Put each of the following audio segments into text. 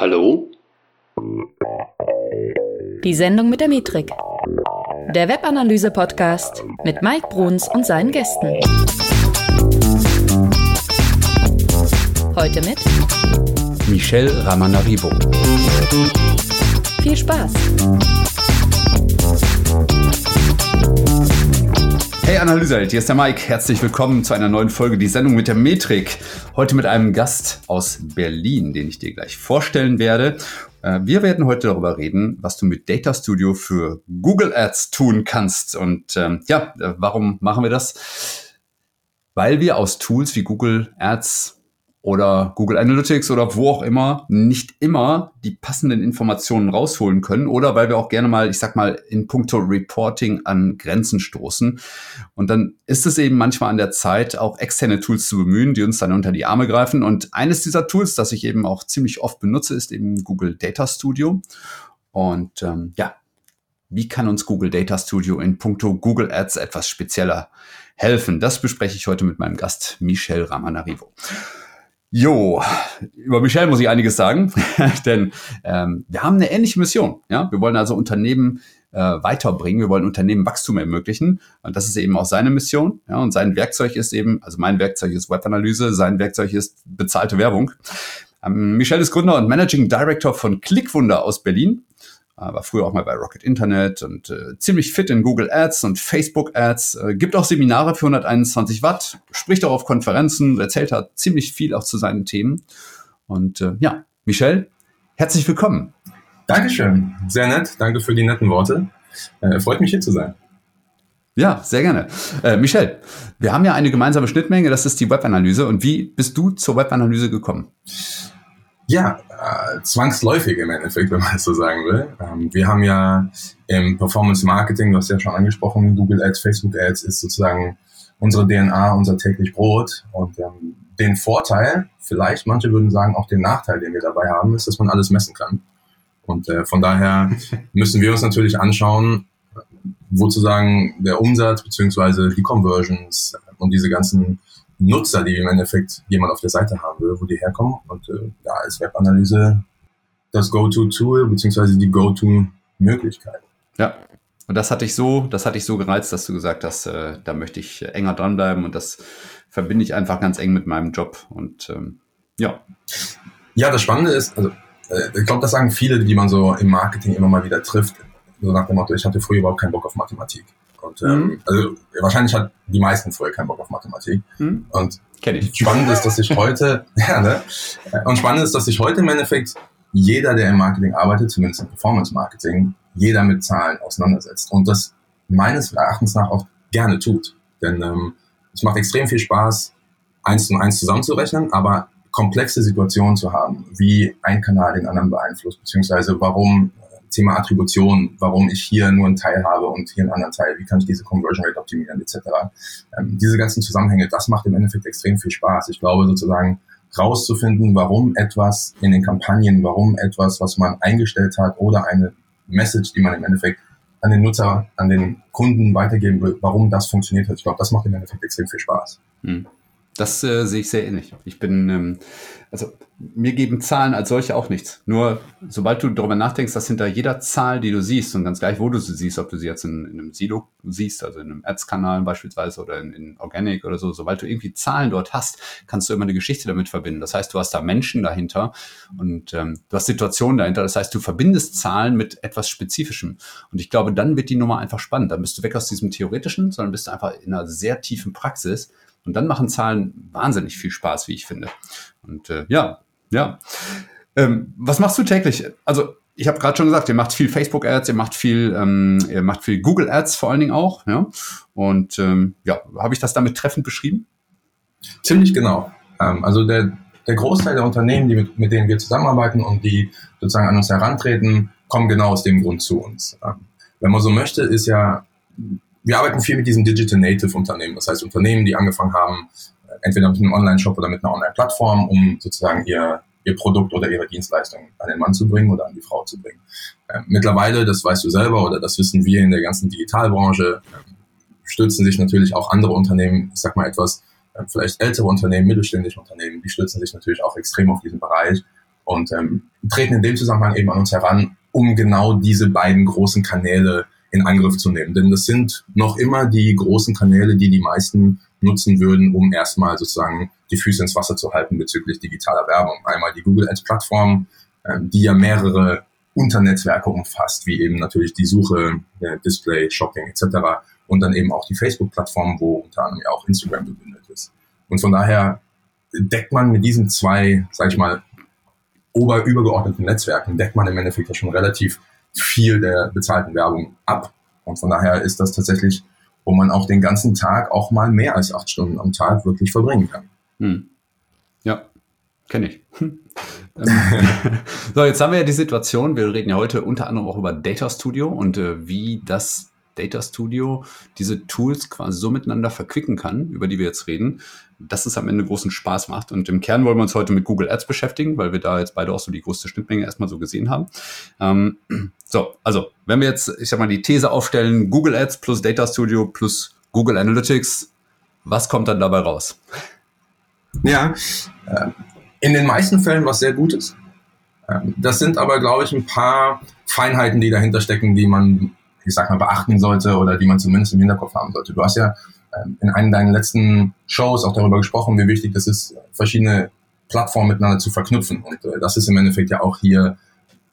Hallo? Die Sendung mit der Metrik. Der Webanalyse-Podcast mit Mike Bruns und seinen Gästen. Heute mit Michelle Ramanarivo. Viel Spaß! Hey Analyseheld, hier ist der Mike. Herzlich willkommen zu einer neuen Folge, die Sendung mit der Metrik. Heute mit einem Gast aus Berlin, den ich dir gleich vorstellen werde. Äh, wir werden heute darüber reden, was du mit Data Studio für Google Ads tun kannst. Und ähm, ja, äh, warum machen wir das? Weil wir aus Tools wie Google Ads oder Google Analytics oder wo auch immer nicht immer die passenden Informationen rausholen können oder weil wir auch gerne mal, ich sag mal, in puncto Reporting an Grenzen stoßen. Und dann ist es eben manchmal an der Zeit, auch externe Tools zu bemühen, die uns dann unter die Arme greifen. Und eines dieser Tools, das ich eben auch ziemlich oft benutze, ist eben Google Data Studio. Und ähm, ja, wie kann uns Google Data Studio in puncto Google Ads etwas spezieller helfen? Das bespreche ich heute mit meinem Gast Michel Ramanarivo. Jo, über Michelle muss ich einiges sagen, denn ähm, wir haben eine ähnliche Mission. Ja, wir wollen also Unternehmen äh, weiterbringen, wir wollen Unternehmen Wachstum ermöglichen und das ist eben auch seine Mission. Ja, und sein Werkzeug ist eben, also mein Werkzeug ist Webanalyse, sein Werkzeug ist bezahlte Werbung. Ähm, Michelle ist Gründer und Managing Director von Clickwunder aus Berlin war früher auch mal bei Rocket Internet und äh, ziemlich fit in Google Ads und Facebook Ads, äh, gibt auch Seminare für 121 Watt, spricht auch auf Konferenzen, erzählt hat ziemlich viel auch zu seinen Themen. Und äh, ja, Michel, herzlich willkommen. Dankeschön, sehr nett, danke für die netten Worte. Äh, freut mich hier zu sein. Ja, sehr gerne. Äh, Michel, wir haben ja eine gemeinsame Schnittmenge, das ist die Webanalyse. Und wie bist du zur Webanalyse gekommen? Ja, äh, zwangsläufig im Endeffekt, wenn man es so sagen will. Ähm, wir haben ja im Performance Marketing, du hast ja schon angesprochen, Google Ads, Facebook Ads ist sozusagen unsere DNA, unser täglich Brot. Und ähm, den Vorteil, vielleicht manche würden sagen auch den Nachteil, den wir dabei haben, ist, dass man alles messen kann. Und äh, von daher müssen wir uns natürlich anschauen, wo zu sagen der Umsatz beziehungsweise die Conversions und diese ganzen Nutzer, die im Endeffekt jemand auf der Seite haben will, wo die herkommen. Und äh, da ist Webanalyse das Go-To-Tool beziehungsweise die Go-To-Möglichkeit. Ja, und das hatte ich so, das hatte ich so gereizt, dass du gesagt hast, äh, da möchte ich enger dranbleiben und das verbinde ich einfach ganz eng mit meinem Job. Und ähm, ja. Ja, das Spannende ist, also äh, ich glaube, das sagen viele, die man so im Marketing immer mal wieder trifft, so nach dem Motto, ich hatte früher überhaupt keinen Bock auf Mathematik. Und ähm, mhm. also wahrscheinlich hat die meisten früher keinen Bock auf Mathematik. Mhm. Und ich. spannend ist, dass sich heute, ja, ne? Und spannend ist, dass sich heute im Endeffekt jeder, der im Marketing arbeitet, zumindest im Performance Marketing, jeder mit Zahlen auseinandersetzt. Und das meines Erachtens nach auch gerne tut. Denn ähm, es macht extrem viel Spaß, eins und eins zusammenzurechnen, aber komplexe Situationen zu haben, wie ein Kanal den anderen beeinflusst, beziehungsweise warum Thema Attribution, warum ich hier nur einen Teil habe und hier einen anderen Teil, wie kann ich diese Conversion Rate optimieren, etc. Ähm, diese ganzen Zusammenhänge, das macht im Endeffekt extrem viel Spaß. Ich glaube sozusagen rauszufinden, warum etwas in den Kampagnen, warum etwas, was man eingestellt hat oder eine Message, die man im Endeffekt an den Nutzer, an den Kunden weitergeben will, warum das funktioniert hat. Ich glaube, das macht im Endeffekt extrem viel Spaß. Hm. Das äh, sehe ich sehr ähnlich. Ich bin, ähm, also mir geben Zahlen als solche auch nichts. Nur sobald du darüber nachdenkst, dass hinter jeder Zahl, die du siehst, und ganz gleich, wo du sie siehst, ob du sie jetzt in, in einem Silo siehst, also in einem Ads-Kanal beispielsweise oder in, in Organic oder so, sobald du irgendwie Zahlen dort hast, kannst du immer eine Geschichte damit verbinden. Das heißt, du hast da Menschen dahinter und ähm, du hast Situationen dahinter. Das heißt, du verbindest Zahlen mit etwas Spezifischem. Und ich glaube, dann wird die Nummer einfach spannend. Dann bist du weg aus diesem Theoretischen, sondern bist du einfach in einer sehr tiefen Praxis. Und dann machen Zahlen wahnsinnig viel Spaß, wie ich finde. Und äh, ja, ja. Ähm, was machst du täglich? Also ich habe gerade schon gesagt, ihr macht viel Facebook-Ads, ihr macht viel, ähm, ihr macht viel Google-Ads vor allen Dingen auch. Ja? Und ähm, ja, habe ich das damit treffend beschrieben? Ziemlich genau. Ähm, also der, der Großteil der Unternehmen, die mit, mit denen wir zusammenarbeiten und die sozusagen an uns herantreten, kommen genau aus dem Grund zu uns. Ähm, wenn man so möchte, ist ja, wir arbeiten viel mit diesen Digital Native Unternehmen. Das heißt Unternehmen, die angefangen haben, entweder mit einem Online-Shop oder mit einer Online-Plattform, um sozusagen ihr, ihr Produkt oder ihre Dienstleistung an den Mann zu bringen oder an die Frau zu bringen. Ähm, mittlerweile, das weißt du selber oder das wissen wir in der ganzen Digitalbranche, ähm, stützen sich natürlich auch andere Unternehmen, ich sag mal etwas, äh, vielleicht ältere Unternehmen, mittelständische Unternehmen, die stützen sich natürlich auch extrem auf diesen Bereich. und ähm, treten in dem Zusammenhang eben an uns heran, um genau diese beiden großen Kanäle in Angriff zu nehmen. Denn das sind noch immer die großen Kanäle, die die meisten nutzen würden, um erstmal sozusagen die Füße ins Wasser zu halten bezüglich digitaler Werbung. Einmal die Google Ads Plattform, ähm, die ja mehrere Unternetzwerke umfasst, wie eben natürlich die Suche, Display, Shopping etc. Und dann eben auch die Facebook-Plattform, wo unter anderem ja auch Instagram gebündelt ist. Und von daher deckt man mit diesen zwei, sag ich mal, ober übergeordneten Netzwerken, deckt man im Endeffekt schon relativ viel der bezahlten Werbung ab. Und von daher ist das tatsächlich, wo man auch den ganzen Tag auch mal mehr als acht Stunden am Tag wirklich verbringen kann. Hm. Ja, kenne ich. Ähm, so, jetzt haben wir ja die Situation, wir reden ja heute unter anderem auch über Data Studio und äh, wie das Data Studio diese Tools quasi so miteinander verquicken kann, über die wir jetzt reden, dass es am Ende großen Spaß macht. Und im Kern wollen wir uns heute mit Google Ads beschäftigen, weil wir da jetzt beide auch so die größte Schnittmenge erstmal so gesehen haben. Ähm, so, also wenn wir jetzt, ich sag mal, die These aufstellen, Google Ads plus Data Studio plus Google Analytics, was kommt dann dabei raus? Ja, äh, in den meisten Fällen was sehr Gutes. Ähm, das sind aber, glaube ich, ein paar Feinheiten, die dahinter stecken, die man ich sag mal, beachten sollte oder die man zumindest im Hinterkopf haben sollte. Du hast ja ähm, in einem deiner letzten Shows auch darüber gesprochen, wie wichtig es ist, verschiedene Plattformen miteinander zu verknüpfen. Und äh, das ist im Endeffekt ja auch hier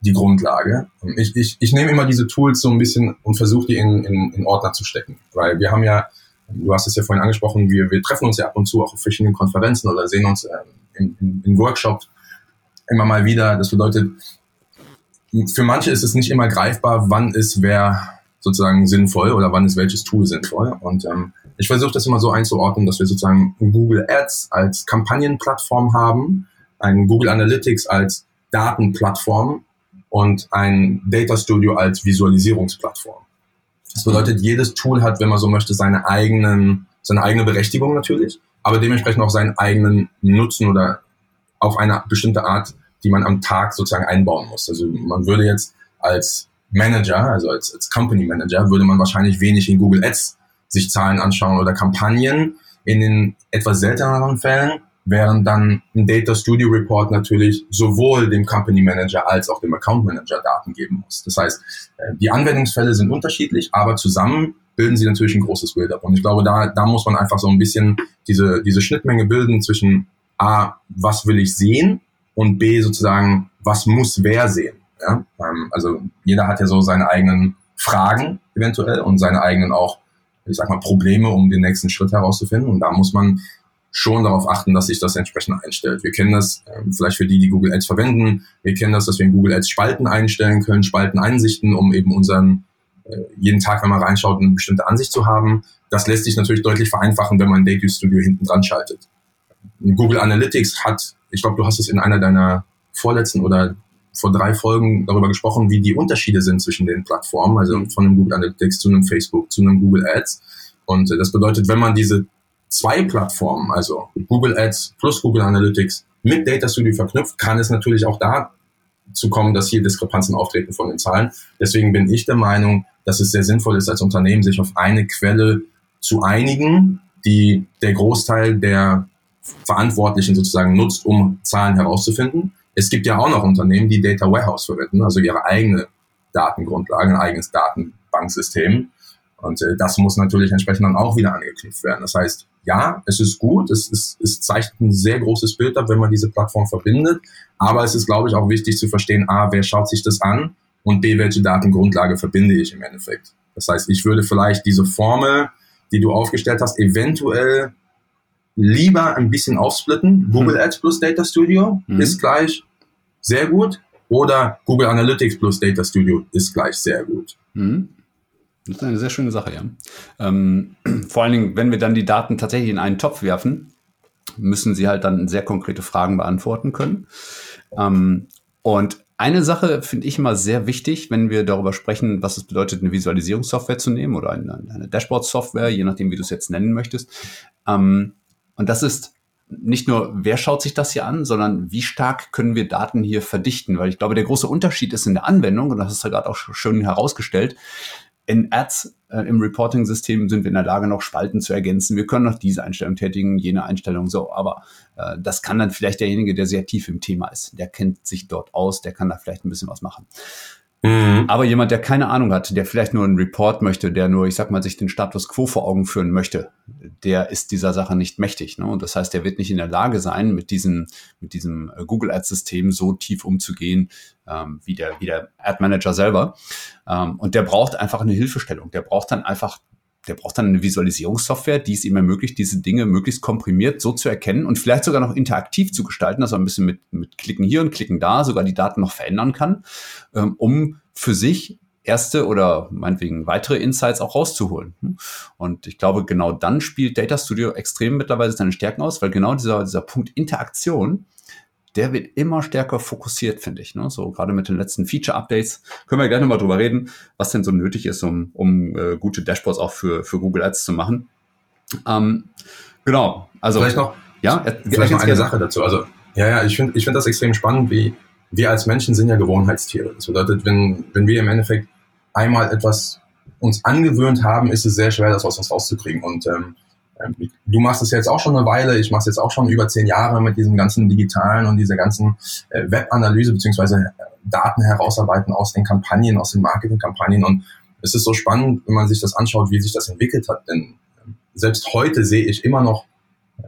die Grundlage. Ich, ich, ich nehme immer diese Tools so ein bisschen und versuche die in, in, in Ordner zu stecken. Weil wir haben ja, du hast es ja vorhin angesprochen, wir, wir treffen uns ja ab und zu auch auf verschiedenen Konferenzen oder sehen uns äh, in, in, in Workshops immer mal wieder. Das bedeutet, für manche ist es nicht immer greifbar, wann ist wer sozusagen sinnvoll oder wann ist welches Tool sinnvoll. Und ähm, ich versuche das immer so einzuordnen, dass wir sozusagen Google Ads als Kampagnenplattform haben, ein Google Analytics als Datenplattform und ein Data Studio als Visualisierungsplattform. Das bedeutet, jedes Tool hat, wenn man so möchte, seine eigenen, seine eigene Berechtigung natürlich, aber dementsprechend auch seinen eigenen Nutzen oder auf eine bestimmte Art, die man am Tag sozusagen einbauen muss. Also man würde jetzt als Manager, also als, als Company Manager, würde man wahrscheinlich wenig in Google Ads sich Zahlen anschauen oder Kampagnen. In den etwas selteneren Fällen während dann ein Data Studio Report natürlich sowohl dem Company Manager als auch dem Account Manager Daten geben muss. Das heißt, äh, die Anwendungsfälle sind unterschiedlich, aber zusammen bilden sie natürlich ein großes Bild ab. Und ich glaube, da, da muss man einfach so ein bisschen diese, diese Schnittmenge bilden zwischen A, was will ich sehen und B, sozusagen, was muss wer sehen. Ja? Ähm, also jeder hat ja so seine eigenen Fragen eventuell und seine eigenen auch, ich sag mal, Probleme, um den nächsten Schritt herauszufinden. Und da muss man schon darauf achten, dass sich das entsprechend einstellt. Wir kennen das ähm, vielleicht für die, die Google Ads verwenden. Wir kennen das, dass wir in Google Ads Spalten einstellen können, Spalteneinsichten, um eben unseren äh, jeden Tag, wenn man reinschaut, eine bestimmte Ansicht zu haben. Das lässt sich natürlich deutlich vereinfachen, wenn man Data Studio hinten dran schaltet. Google Analytics hat, ich glaube, du hast es in einer deiner vorletzten oder vor drei Folgen darüber gesprochen, wie die Unterschiede sind zwischen den Plattformen, also von einem Google Analytics zu einem Facebook, zu einem Google Ads. Und äh, das bedeutet, wenn man diese zwei Plattformen, also Google Ads plus Google Analytics mit Data Studio verknüpft, kann es natürlich auch dazu kommen, dass hier Diskrepanzen auftreten von den Zahlen. Deswegen bin ich der Meinung, dass es sehr sinnvoll ist, als Unternehmen sich auf eine Quelle zu einigen, die der Großteil der Verantwortlichen sozusagen nutzt, um Zahlen herauszufinden. Es gibt ja auch noch Unternehmen, die Data Warehouse verwenden, also ihre eigene Datengrundlage, ein eigenes Datenbanksystem. Und äh, das muss natürlich entsprechend dann auch wieder angeknüpft werden. Das heißt, ja, es ist gut, es, ist, es zeichnet ein sehr großes Bild ab, wenn man diese Plattform verbindet. Aber es ist, glaube ich, auch wichtig zu verstehen, a, wer schaut sich das an und b, welche Datengrundlage verbinde ich im Endeffekt. Das heißt, ich würde vielleicht diese Formel, die du aufgestellt hast, eventuell lieber ein bisschen aufsplitten. Google mhm. Ads plus Data Studio mhm. ist gleich sehr gut oder Google Analytics plus Data Studio ist gleich sehr gut. Mhm. Das ist eine sehr schöne Sache, ja. Ähm, vor allen Dingen, wenn wir dann die Daten tatsächlich in einen Topf werfen, müssen sie halt dann sehr konkrete Fragen beantworten können. Ähm, und eine Sache finde ich immer sehr wichtig, wenn wir darüber sprechen, was es bedeutet, eine Visualisierungssoftware zu nehmen oder eine, eine Dashboard-Software, je nachdem, wie du es jetzt nennen möchtest. Ähm, und das ist nicht nur, wer schaut sich das hier an, sondern wie stark können wir Daten hier verdichten? Weil ich glaube, der große Unterschied ist in der Anwendung, und das hast du gerade auch schön herausgestellt, in Ads äh, im Reporting-System sind wir in der Lage, noch Spalten zu ergänzen. Wir können noch diese Einstellung tätigen, jene Einstellung so. Aber äh, das kann dann vielleicht derjenige, der sehr tief im Thema ist. Der kennt sich dort aus, der kann da vielleicht ein bisschen was machen. Mhm. Aber jemand, der keine Ahnung hat, der vielleicht nur einen Report möchte, der nur, ich sag mal, sich den Status quo vor Augen führen möchte, der ist dieser Sache nicht mächtig. Ne? Und das heißt, der wird nicht in der Lage sein, mit diesem, mit diesem äh, Google Ads System so tief umzugehen, ähm, wie der, wie der Ad Manager selber. Ähm, und der braucht einfach eine Hilfestellung. Der braucht dann einfach der braucht dann eine Visualisierungssoftware, die es ihm ermöglicht, diese Dinge möglichst komprimiert so zu erkennen und vielleicht sogar noch interaktiv zu gestalten, dass er ein bisschen mit, mit Klicken hier und Klicken da sogar die Daten noch verändern kann, ähm, um für sich erste oder meinetwegen weitere Insights auch rauszuholen. Und ich glaube, genau dann spielt Data Studio extrem mittlerweile seine Stärken aus, weil genau dieser, dieser Punkt Interaktion, der wird immer stärker fokussiert, finde ich. Ne? So gerade mit den letzten Feature-Updates können wir gleich nochmal drüber reden, was denn so nötig ist, um, um äh, gute Dashboards auch für, für Google Ads zu machen. Ähm, genau, also vielleicht noch, ja, vielleicht noch eine Sache dazu. Also ja, ja, ich finde ich finde das extrem spannend, wie wir als Menschen sind ja Gewohnheitstiere. Das bedeutet, wenn, wenn wir im Endeffekt einmal etwas uns angewöhnt haben, ist es sehr schwer, das aus uns rauszukriegen. Und ähm, du machst es jetzt auch schon eine Weile, ich mache es jetzt auch schon über zehn Jahre mit diesem ganzen digitalen und dieser ganzen äh, Webanalyse beziehungsweise äh, Daten herausarbeiten aus den Kampagnen, aus den Marketingkampagnen. Und es ist so spannend, wenn man sich das anschaut, wie sich das entwickelt hat. Denn ähm, selbst heute sehe ich immer noch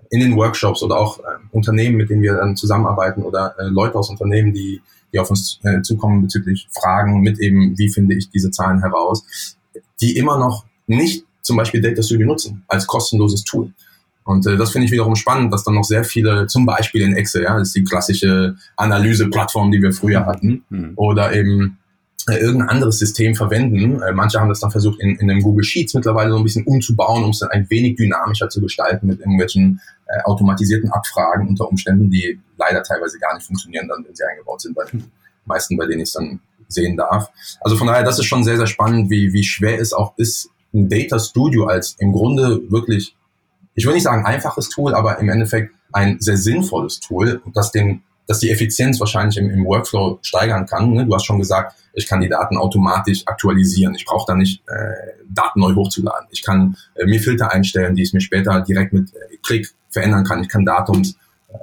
in den Workshops oder auch äh, Unternehmen, mit denen wir dann zusammenarbeiten oder äh, Leute aus Unternehmen, die, die auf uns äh, zukommen bezüglich Fragen mit eben, wie finde ich diese Zahlen heraus, die immer noch nicht zum Beispiel Data Studio nutzen als kostenloses Tool. Und äh, das finde ich wiederum spannend, dass dann noch sehr viele, zum Beispiel in Excel, ja, das ist die klassische Analyseplattform, die wir früher hatten, mhm. oder eben äh, irgendein anderes System verwenden. Äh, manche haben das dann versucht, in, in dem Google Sheets mittlerweile so ein bisschen umzubauen, um es dann ein wenig dynamischer zu gestalten mit irgendwelchen äh, automatisierten Abfragen unter Umständen, die leider teilweise gar nicht funktionieren, dann, wenn sie eingebaut sind, bei den meisten, bei denen ich es dann sehen darf. Also von daher, das ist schon sehr, sehr spannend, wie, wie schwer es auch ist, ein Data Studio als im Grunde wirklich, ich will nicht sagen einfaches Tool, aber im Endeffekt ein sehr sinnvolles Tool, das den, das die Effizienz wahrscheinlich im, im Workflow steigern kann. Ne? Du hast schon gesagt, ich kann die Daten automatisch aktualisieren. Ich brauche da nicht äh, Daten neu hochzuladen. Ich kann äh, mir Filter einstellen, die ich mir später direkt mit äh, Klick verändern kann. Ich kann Datums, äh,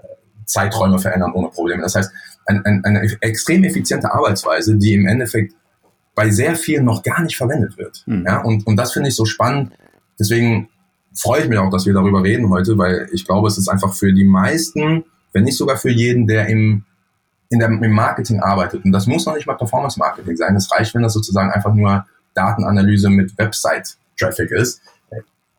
Zeiträume verändern ohne Probleme. Das heißt, ein, ein, eine extrem effiziente Arbeitsweise, die im Endeffekt bei sehr vielen noch gar nicht verwendet wird. Mhm. Ja, und, und das finde ich so spannend. Deswegen freue ich mich auch, dass wir darüber reden heute, weil ich glaube, es ist einfach für die meisten, wenn nicht sogar für jeden, der im, in der, im Marketing arbeitet. Und das muss noch nicht mal Performance Marketing sein. Es reicht, wenn das sozusagen einfach nur Datenanalyse mit Website-Traffic ist,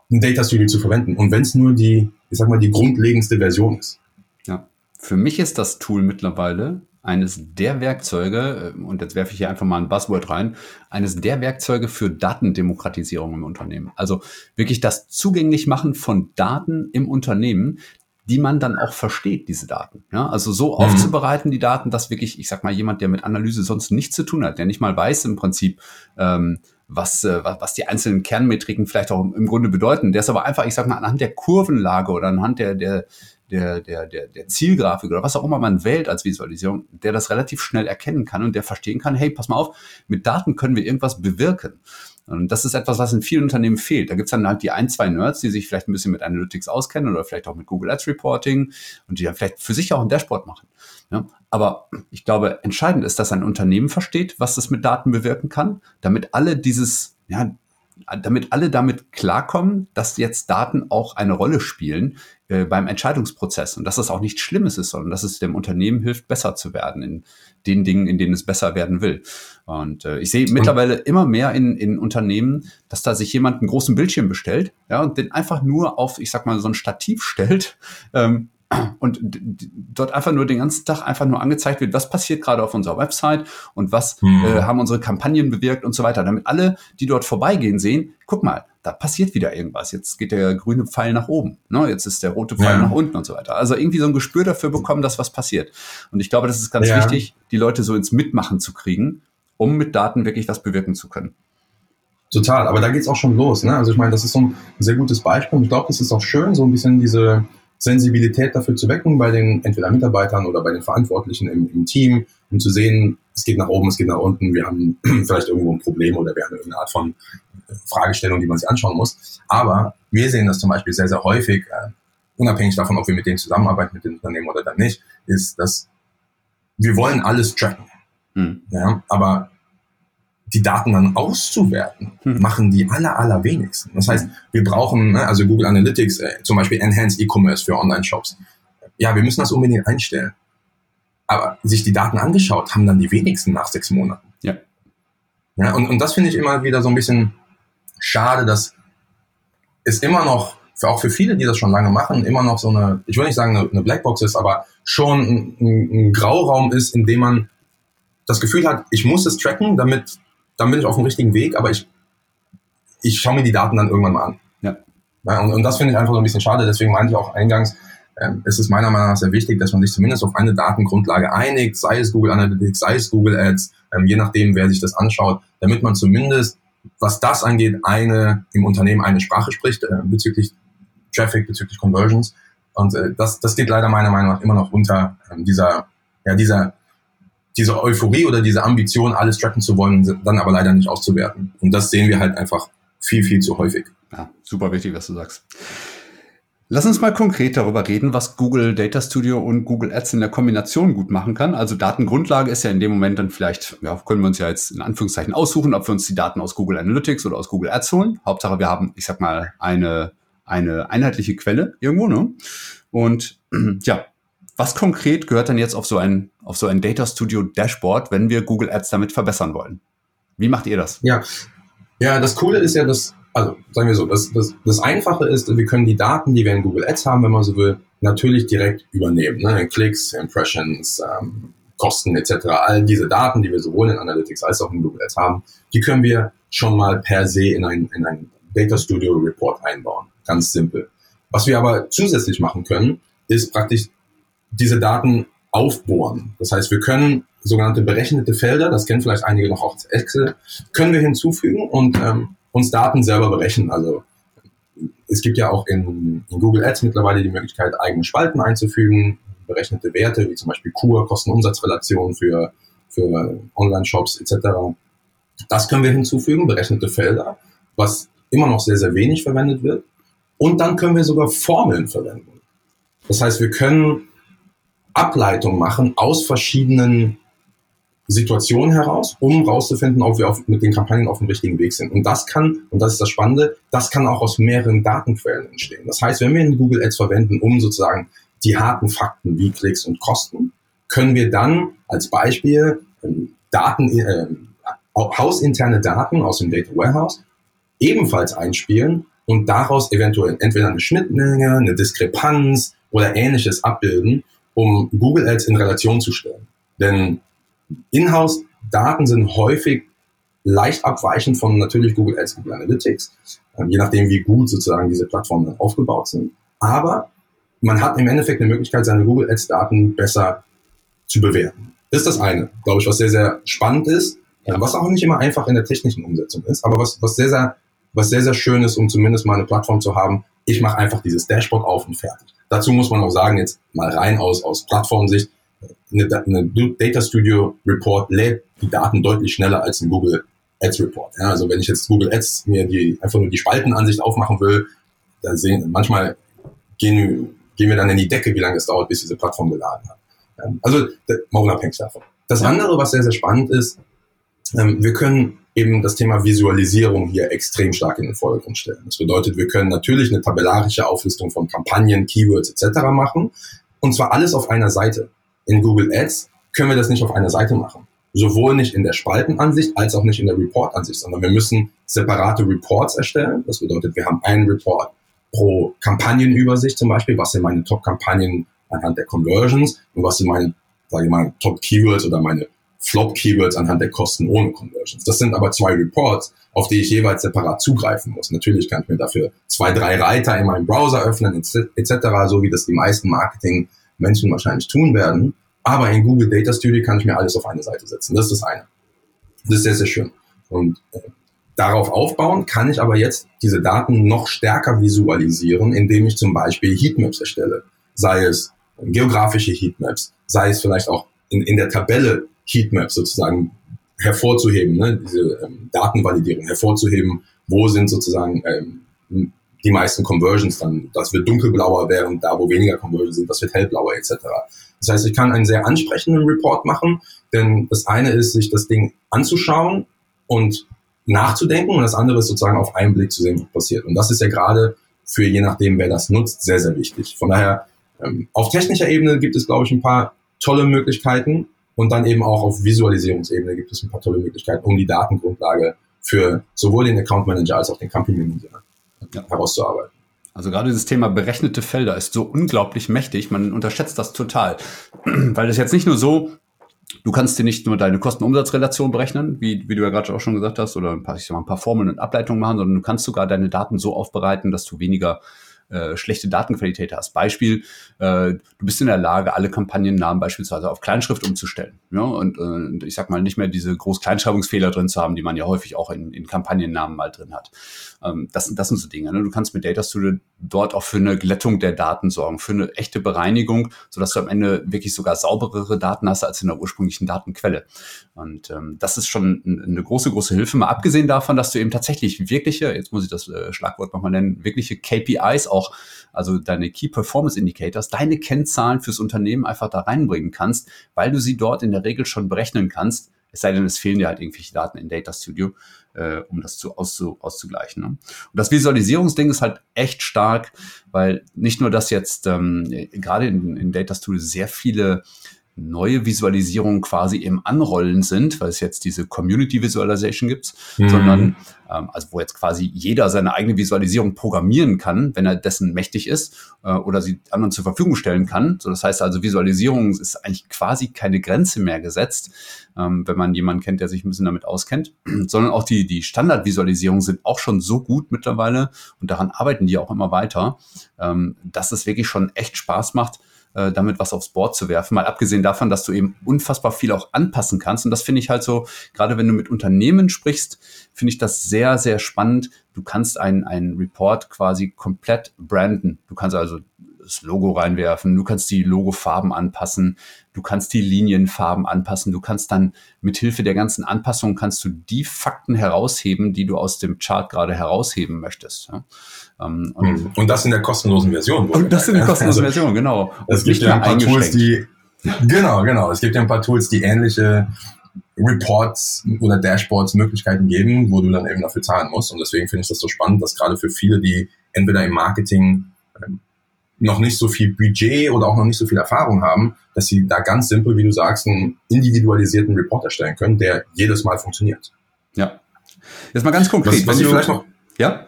ein Data Studio zu verwenden. Und wenn es nur die, ich sag mal, die grundlegendste Version ist. Ja. Für mich ist das Tool mittlerweile eines der Werkzeuge, äh, und jetzt werfe ich hier einfach mal ein Buzzword rein, eines der Werkzeuge für Datendemokratisierung im Unternehmen. Also wirklich das zugänglich machen von Daten im Unternehmen, die man dann auch versteht, diese Daten. Ja, also so mhm. aufzubereiten, die Daten, dass wirklich, ich sag mal, jemand, der mit Analyse sonst nichts zu tun hat, der nicht mal weiß im Prinzip, ähm, was, äh, was die einzelnen Kernmetriken vielleicht auch im Grunde bedeuten, der ist aber einfach, ich sag mal, anhand der Kurvenlage oder anhand der, der, der, der, der, der Zielgrafik oder was auch immer man wählt als Visualisierung, der das relativ schnell erkennen kann und der verstehen kann, hey, pass mal auf, mit Daten können wir irgendwas bewirken. Und das ist etwas, was in vielen Unternehmen fehlt. Da gibt's dann halt die ein, zwei Nerds, die sich vielleicht ein bisschen mit Analytics auskennen oder vielleicht auch mit Google Ads Reporting und die dann vielleicht für sich auch ein Dashboard machen. Ja, aber ich glaube, entscheidend ist, dass ein Unternehmen versteht, was das mit Daten bewirken kann, damit alle dieses, ja, damit alle damit klarkommen, dass jetzt Daten auch eine Rolle spielen äh, beim Entscheidungsprozess und dass das auch nichts Schlimmes ist, sondern dass es dem Unternehmen hilft, besser zu werden in den Dingen, in denen es besser werden will. Und äh, ich sehe mittlerweile immer mehr in, in Unternehmen, dass da sich jemand einen großen Bildschirm bestellt, ja, und den einfach nur auf, ich sag mal, so ein Stativ stellt, ähm, und dort einfach nur den ganzen Tag einfach nur angezeigt wird, was passiert gerade auf unserer Website und was mhm. äh, haben unsere Kampagnen bewirkt und so weiter, damit alle, die dort vorbeigehen, sehen, guck mal, da passiert wieder irgendwas. Jetzt geht der grüne Pfeil nach oben, ne? jetzt ist der rote Pfeil ja. nach unten und so weiter. Also irgendwie so ein Gespür dafür bekommen, dass was passiert. Und ich glaube, das ist ganz ja. wichtig, die Leute so ins Mitmachen zu kriegen, um mit Daten wirklich was bewirken zu können. Total, aber da geht's auch schon los. Ne? Also ich meine, das ist so ein sehr gutes Beispiel. Und ich glaube, das ist auch schön, so ein bisschen diese Sensibilität dafür zu wecken bei den entweder Mitarbeitern oder bei den Verantwortlichen im, im Team, um zu sehen, es geht nach oben, es geht nach unten, wir haben vielleicht irgendwo ein Problem oder wir haben irgendeine Art von Fragestellung, die man sich anschauen muss. Aber wir sehen das zum Beispiel sehr, sehr häufig, äh, unabhängig davon, ob wir mit denen zusammenarbeiten, mit den Unternehmen oder dann nicht, ist, dass wir wollen alles tracken. Hm. Ja, aber die Daten dann auszuwerten, hm. machen die aller, allerwenigsten. Das heißt, wir brauchen, ne, also Google Analytics, äh, zum Beispiel Enhanced E-Commerce für Online-Shops. Ja, wir müssen das unbedingt einstellen. Aber sich die Daten angeschaut haben dann die wenigsten nach sechs Monaten. Ja. ja und, und das finde ich immer wieder so ein bisschen schade, dass es immer noch, für, auch für viele, die das schon lange machen, immer noch so eine, ich will nicht sagen eine, eine Blackbox ist, aber schon ein, ein, ein Grauraum ist, in dem man das Gefühl hat, ich muss es tracken, damit dann bin ich auf dem richtigen Weg, aber ich, ich schaue mir die Daten dann irgendwann mal an. Ja. ja und, und das finde ich einfach so ein bisschen schade, deswegen meinte ich auch eingangs, es ist meiner Meinung nach sehr wichtig, dass man sich zumindest auf eine Datengrundlage einigt, sei es Google Analytics, sei es Google Ads, ähm, je nachdem, wer sich das anschaut, damit man zumindest, was das angeht, eine im Unternehmen eine Sprache spricht äh, bezüglich Traffic, bezüglich Conversions. Und äh, das, das geht leider meiner Meinung nach immer noch unter ähm, dieser, ja, dieser diese Euphorie oder diese Ambition, alles tracken zu wollen, dann aber leider nicht auszuwerten. Und das sehen wir halt einfach viel, viel zu häufig. Ja, super wichtig, was du sagst. Lass uns mal konkret darüber reden, was Google Data Studio und Google Ads in der Kombination gut machen kann. Also Datengrundlage ist ja in dem Moment dann vielleicht, ja, können wir uns ja jetzt in Anführungszeichen aussuchen, ob wir uns die Daten aus Google Analytics oder aus Google Ads holen. Hauptsache, wir haben, ich sag mal, eine, eine einheitliche Quelle irgendwo, ne? Und ja, was konkret gehört denn jetzt auf so ein, auf so ein Data Studio Dashboard, wenn wir Google Ads damit verbessern wollen? Wie macht ihr das? Ja, ja das Coole ist ja, dass, also sagen wir so, das, das, das Einfache ist, wir können die Daten, die wir in Google Ads haben, wenn man so will, natürlich direkt übernehmen. Ne? Klicks, Impressions, ähm, Kosten etc. All diese Daten, die wir sowohl in Analytics als auch in Google Ads haben, die können wir schon mal per se in ein, in ein Data Studio Report einbauen. Ganz simpel. Was wir aber zusätzlich machen können, ist praktisch diese Daten aufbohren. Das heißt, wir können sogenannte berechnete Felder, das kennen vielleicht einige noch als Excel, können wir hinzufügen und ähm, uns Daten selber berechnen. Also es gibt ja auch in, in, Google Ads mittlerweile die Möglichkeit, eigene Spalten einzufügen, berechnete Werte, wie zum Beispiel Kur, Kosten-Umsatz-Relation für, für Online-Shops etc. Das können wir hinzufügen, berechnete Felder, was immer noch sehr, sehr wenig verwendet wird. Und dann können wir sogar Formeln verwenden. Das heißt, wir können Ableitung machen aus verschiedenen Situationen heraus, um rauszufinden, ob wir auf, mit den Kampagnen auf dem richtigen Weg sind. Und das kann, und das ist das Spannende, das kann auch aus mehreren Datenquellen entstehen. Das heißt, wenn wir in Google Ads verwenden, um sozusagen die harten Fakten wie Klicks und Kosten, können wir dann als Beispiel ähm, Daten, äh, hausinterne Daten aus dem Data Warehouse ebenfalls einspielen und daraus eventuell entweder eine Schnittmenge, eine Diskrepanz oder ähnliches abbilden um Google Ads in Relation zu stellen. Denn Inhouse-Daten sind häufig leicht abweichend von natürlich Google Ads, Google Analytics, ähm, je nachdem, wie gut sozusagen diese Plattformen aufgebaut sind. Aber man hat im Endeffekt eine Möglichkeit, seine Google Ads-Daten besser zu bewerten. Das ist das eine, glaube ich, was sehr, sehr spannend ist, was auch nicht immer einfach in der technischen Umsetzung ist, aber was, was sehr, sehr, was sehr, sehr schön ist, um zumindest mal eine Plattform zu haben. Ich mache einfach dieses Dashboard auf und fertig. Dazu muss man auch sagen, jetzt mal rein aus, aus Plattformsicht, eine, eine Data Studio Report lädt die Daten deutlich schneller als ein Google Ads Report. Ja, also wenn ich jetzt Google Ads mir die, einfach nur die Spaltenansicht aufmachen will, dann sehen, manchmal gehen, gehen wir dann in die Decke, wie lange es dauert, bis diese Plattform geladen hat. Also mal unabhängig davon. Das andere, was sehr, sehr spannend ist, ähm, wir können eben das Thema Visualisierung hier extrem stark in den Vordergrund stellen. Das bedeutet, wir können natürlich eine tabellarische Auflistung von Kampagnen, Keywords etc. machen und zwar alles auf einer Seite. In Google Ads können wir das nicht auf einer Seite machen. Sowohl nicht in der Spaltenansicht als auch nicht in der Report-Ansicht, sondern wir müssen separate Reports erstellen. Das bedeutet, wir haben einen Report pro Kampagnenübersicht zum Beispiel, was sind meine Top-Kampagnen anhand der Conversions und was sind meine, sage ich mal, Top-Keywords oder meine Flop-Keywords anhand der Kosten ohne Conversions. Das sind aber zwei Reports, auf die ich jeweils separat zugreifen muss. Natürlich kann ich mir dafür zwei, drei Reiter in meinem Browser öffnen, etc., so wie das die meisten Marketing-Menschen wahrscheinlich tun werden. Aber in Google Data Studio kann ich mir alles auf eine Seite setzen. Das ist das eine. Das ist sehr, sehr schön. Und äh, darauf aufbauen kann ich aber jetzt diese Daten noch stärker visualisieren, indem ich zum Beispiel Heatmaps erstelle. Sei es geografische Heatmaps, sei es vielleicht auch in, in der Tabelle Heatmap sozusagen hervorzuheben, ne, diese ähm, Datenvalidierung hervorzuheben, wo sind sozusagen ähm, die meisten Conversions dann, das wird dunkelblauer, während da, wo weniger Conversions sind, das wird hellblauer etc. Das heißt, ich kann einen sehr ansprechenden Report machen, denn das eine ist, sich das Ding anzuschauen und nachzudenken und das andere ist sozusagen auf einen Blick zu sehen, was passiert. Und das ist ja gerade für je nachdem, wer das nutzt, sehr, sehr wichtig. Von daher, ähm, auf technischer Ebene gibt es, glaube ich, ein paar tolle Möglichkeiten und dann eben auch auf Visualisierungsebene gibt es ein paar tolle Möglichkeiten, um die Datengrundlage für sowohl den Account Manager als auch den Company Manager ja. herauszuarbeiten. Also gerade dieses Thema berechnete Felder ist so unglaublich mächtig, man unterschätzt das total. Weil das jetzt nicht nur so, du kannst dir nicht nur deine Kosten-Umsatz-Relation berechnen, wie, wie du ja gerade auch schon gesagt hast, oder ein paar, ich sag mal, ein paar Formeln und Ableitungen machen, sondern du kannst sogar deine Daten so aufbereiten, dass du weniger äh, schlechte Datenqualität hast. Beispiel, äh, du bist in der Lage, alle Kampagnennamen beispielsweise auf Kleinschrift umzustellen. Ja? Und, äh, ich sag mal, nicht mehr diese Groß-Kleinschreibungsfehler drin zu haben, die man ja häufig auch in, in Kampagnennamen mal drin hat. Ähm, das, das sind so Dinge. Ne? Du kannst mit Data Studio dort auch für eine Glättung der Daten sorgen, für eine echte Bereinigung, sodass du am Ende wirklich sogar sauberere Daten hast als in der ursprünglichen Datenquelle. Und ähm, das ist schon eine große, große Hilfe. Mal abgesehen davon, dass du eben tatsächlich wirkliche, jetzt muss ich das äh, Schlagwort nochmal nennen, wirkliche KPIs auch, also deine Key Performance Indicators, deine Kennzahlen fürs Unternehmen einfach da reinbringen kannst, weil du sie dort in der Regel schon berechnen kannst. Es sei denn, es fehlen dir halt irgendwelche Daten in Data Studio äh, um das zu, auszu, auszugleichen. Ne? Und das Visualisierungsding ist halt echt stark, weil nicht nur, dass jetzt ähm, gerade in, in Data Studio sehr viele neue Visualisierungen quasi im Anrollen sind, weil es jetzt diese Community Visualization gibt, mhm. sondern ähm, also wo jetzt quasi jeder seine eigene Visualisierung programmieren kann, wenn er dessen mächtig ist äh, oder sie anderen zur Verfügung stellen kann. So, das heißt also Visualisierung ist eigentlich quasi keine Grenze mehr gesetzt, ähm, wenn man jemanden kennt, der sich ein bisschen damit auskennt, sondern auch die die Standardvisualisierungen sind auch schon so gut mittlerweile und daran arbeiten die auch immer weiter, ähm, dass es wirklich schon echt Spaß macht äh, damit was aufs Board zu werfen. Mal abgesehen davon, dass du eben unfassbar viel auch anpassen kannst. Und das finde ich halt so, gerade wenn du mit Unternehmen sprichst, finde ich das sehr, sehr spannend. Du kannst einen, einen Report quasi komplett branden. Du kannst also das Logo reinwerfen, du kannst die Logofarben anpassen, du kannst die Linienfarben anpassen, du kannst dann mit Hilfe der ganzen Anpassungen kannst du die Fakten herausheben, die du aus dem Chart gerade herausheben möchtest. Ja? Ähm, und, hm. und, das in der kostenlosen Version. Und das in der kostenlosen also, Version, genau. Es gibt ja ein paar Tools, die genau, genau. Es gibt ja ein paar Tools, die ähnliche Reports oder Dashboards Möglichkeiten geben, wo du dann eben dafür zahlen musst. Und deswegen finde ich das so spannend, dass gerade für viele, die entweder im Marketing ähm, noch nicht so viel Budget oder auch noch nicht so viel Erfahrung haben, dass sie da ganz simpel, wie du sagst, einen individualisierten Report erstellen können, der jedes Mal funktioniert. Ja. Jetzt mal ganz konkret. Was, was ich vielleicht noch, ja?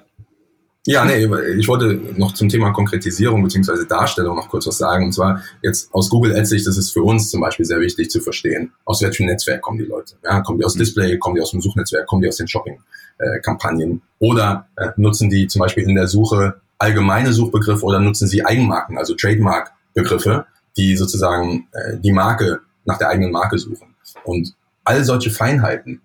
Ja, nee, ich wollte noch zum Thema Konkretisierung beziehungsweise Darstellung noch kurz was sagen. Und zwar jetzt aus Google Ads das ist für uns zum Beispiel sehr wichtig zu verstehen, aus welchem Netzwerk kommen die Leute. Ja, kommen die aus mhm. Display, kommen die aus dem Suchnetzwerk, kommen die aus den Shopping-Kampagnen oder äh, nutzen die zum Beispiel in der Suche allgemeine Suchbegriffe oder nutzen Sie Eigenmarken, also Trademark-Begriffe, die sozusagen äh, die Marke nach der eigenen Marke suchen. Und all solche Feinheiten,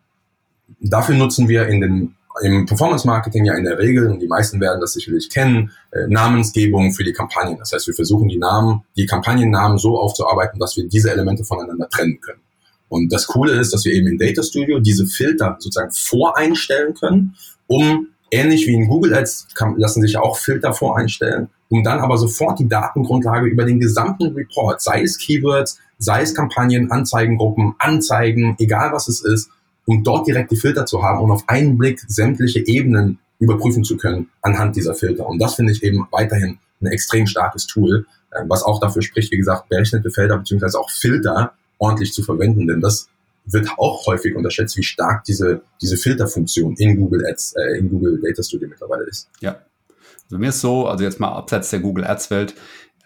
dafür nutzen wir in den, im Performance-Marketing ja in der Regel, und die meisten werden das sicherlich kennen, äh, Namensgebung für die Kampagnen. Das heißt, wir versuchen die Namen, die Kampagnennamen so aufzuarbeiten, dass wir diese Elemente voneinander trennen können. Und das Coole ist, dass wir eben in Data Studio diese Filter sozusagen voreinstellen können, um ähnlich wie in Google Ads kann, lassen sich auch Filter voreinstellen, um dann aber sofort die Datengrundlage über den gesamten Report, sei es Keywords, sei es Kampagnen, Anzeigengruppen, Anzeigen, egal was es ist, um dort direkt die Filter zu haben und auf einen Blick sämtliche Ebenen überprüfen zu können anhand dieser Filter. Und das finde ich eben weiterhin ein extrem starkes Tool, äh, was auch dafür spricht, wie gesagt, berechnete Felder beziehungsweise auch Filter ordentlich zu verwenden, denn das wird auch häufig unterschätzt, wie stark diese, diese Filterfunktion in Google Ads, äh, in Google Data Studio mittlerweile ist. Ja. Also mir ist so, also jetzt mal abseits der Google Ads Welt,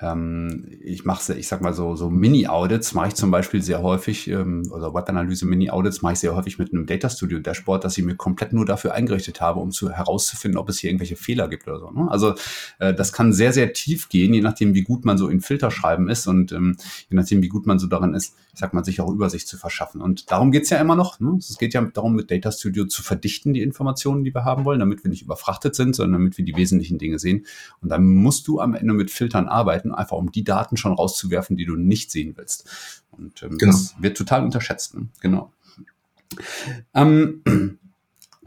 ich mache, ich sag mal so, so Mini-Audits mache ich zum Beispiel sehr häufig, ähm, oder Webanalyse Mini-Audits mache ich sehr häufig mit einem Data Studio Dashboard, das ich mir komplett nur dafür eingerichtet habe, um zu herauszufinden, ob es hier irgendwelche Fehler gibt oder so. Ne? Also äh, das kann sehr, sehr tief gehen, je nachdem, wie gut man so in Filterschreiben ist und ähm, je nachdem, wie gut man so darin ist, ich sag mal, sich auch Übersicht zu verschaffen. Und darum geht's ja immer noch. Ne? Es geht ja darum, mit Data Studio zu verdichten, die Informationen, die wir haben wollen, damit wir nicht überfrachtet sind, sondern damit wir die wesentlichen Dinge sehen. Und dann musst du am Ende mit Filtern arbeiten, einfach um die Daten schon rauszuwerfen, die du nicht sehen willst. Und ähm, genau. das wird total unterschätzt. Ne? Genau. Ähm,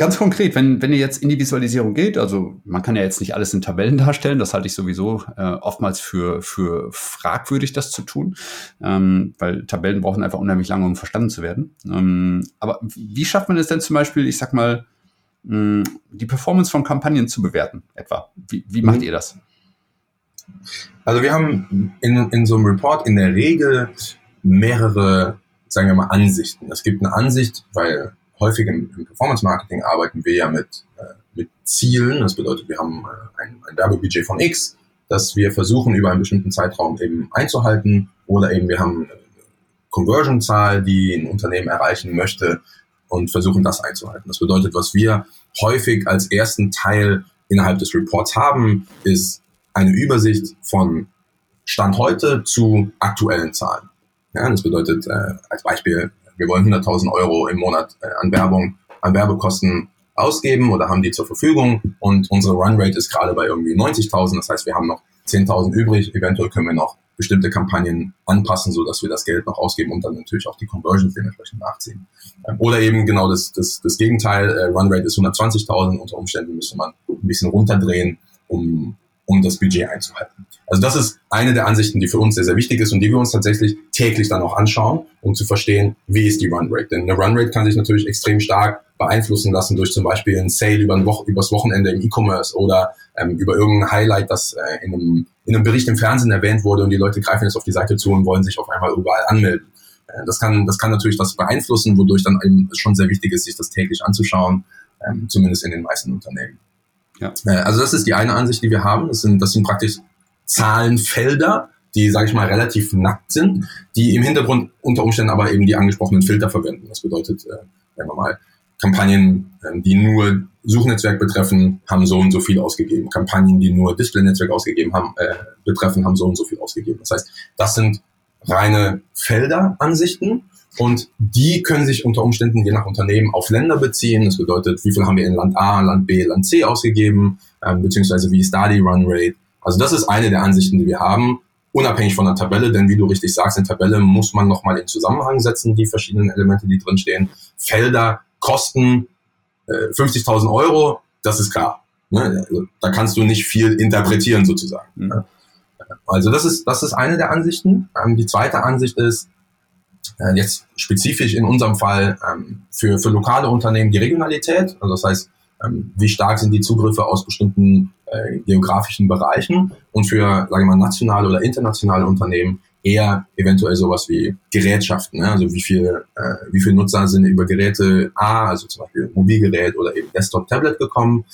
Ganz konkret, wenn, wenn ihr jetzt in die Visualisierung geht, also man kann ja jetzt nicht alles in Tabellen darstellen, das halte ich sowieso äh, oftmals für, für fragwürdig, das zu tun, ähm, weil Tabellen brauchen einfach unheimlich lange, um verstanden zu werden. Ähm, aber wie schafft man es denn zum Beispiel, ich sag mal, mh, die Performance von Kampagnen zu bewerten, etwa? Wie, wie macht mhm. ihr das? Also wir haben in, in so einem Report in der Regel mehrere, sagen wir mal, Ansichten. Es gibt eine Ansicht, weil häufig im, im Performance-Marketing arbeiten wir ja mit, äh, mit Zielen. Das bedeutet, wir haben äh, ein, ein Werbebudget von X, das wir versuchen über einen bestimmten Zeitraum eben einzuhalten. Oder eben wir haben eine Conversion-Zahl, die ein Unternehmen erreichen möchte und versuchen das einzuhalten. Das bedeutet, was wir häufig als ersten Teil innerhalb des Reports haben, ist eine Übersicht von Stand heute zu aktuellen Zahlen. Ja, das bedeutet äh, als Beispiel wir wollen 100.000 Euro im Monat äh, an Werbung, an Werbekosten ausgeben oder haben die zur Verfügung und unsere Runrate ist gerade bei irgendwie 90.000. Das heißt, wir haben noch 10.000 übrig. Eventuell können wir noch bestimmte Kampagnen anpassen, so dass wir das Geld noch ausgeben und dann natürlich auch die Conversions dementsprechend nachziehen. Ähm, oder eben genau das, das, das Gegenteil, äh, Runrate ist 120.000, unter Umständen müsste man ein bisschen runterdrehen, um, um das Budget einzuhalten. Also das ist eine der Ansichten, die für uns sehr, sehr wichtig ist und die wir uns tatsächlich täglich dann auch anschauen, um zu verstehen, wie ist die Runrate. Denn eine Runrate kann sich natürlich extrem stark beeinflussen lassen durch zum Beispiel ein Sale über ein Wo übers Wochenende im E-Commerce oder ähm, über irgendein Highlight, das äh, in, einem, in einem Bericht im Fernsehen erwähnt wurde und die Leute greifen jetzt auf die Seite zu und wollen sich auf einmal überall anmelden. Äh, das, kann, das kann natürlich das beeinflussen, wodurch dann eben schon sehr wichtig ist, sich das täglich anzuschauen, ähm, zumindest in den meisten Unternehmen. Ja. Äh, also das ist die eine Ansicht, die wir haben. Das sind, das sind praktisch Zahlenfelder, die, sage ich mal, relativ nackt sind, die im Hintergrund unter Umständen aber eben die angesprochenen Filter verwenden. Das bedeutet, äh, wenn wir mal Kampagnen, äh, die nur Suchnetzwerk betreffen, haben so und so viel ausgegeben. Kampagnen, die nur Display-Netzwerk ausgegeben haben, äh, betreffen, haben so und so viel ausgegeben. Das heißt, das sind reine Felderansichten und die können sich unter Umständen je nach Unternehmen auf Länder beziehen. Das bedeutet, wie viel haben wir in Land A, Land B, Land C ausgegeben, äh, beziehungsweise wie ist da die Run Rate. Also das ist eine der Ansichten, die wir haben, unabhängig von der Tabelle, denn wie du richtig sagst, in Tabelle muss man nochmal in Zusammenhang setzen, die verschiedenen Elemente, die drinstehen. Felder kosten äh, 50.000 Euro, das ist klar. Ne? Also, da kannst du nicht viel interpretieren sozusagen. Mhm. Also das ist, das ist eine der Ansichten. Ähm, die zweite Ansicht ist, äh, jetzt spezifisch in unserem Fall ähm, für, für lokale Unternehmen die Regionalität. Also das heißt, ähm, wie stark sind die Zugriffe aus bestimmten äh, geografischen Bereichen und für, sagen wir mal, nationale oder internationale Unternehmen eher eventuell sowas wie Gerätschaften, ne? also wie viel, äh, wie viele Nutzer sind über Geräte A, also zum Beispiel Mobilgerät oder eben Desktop, Tablet gekommen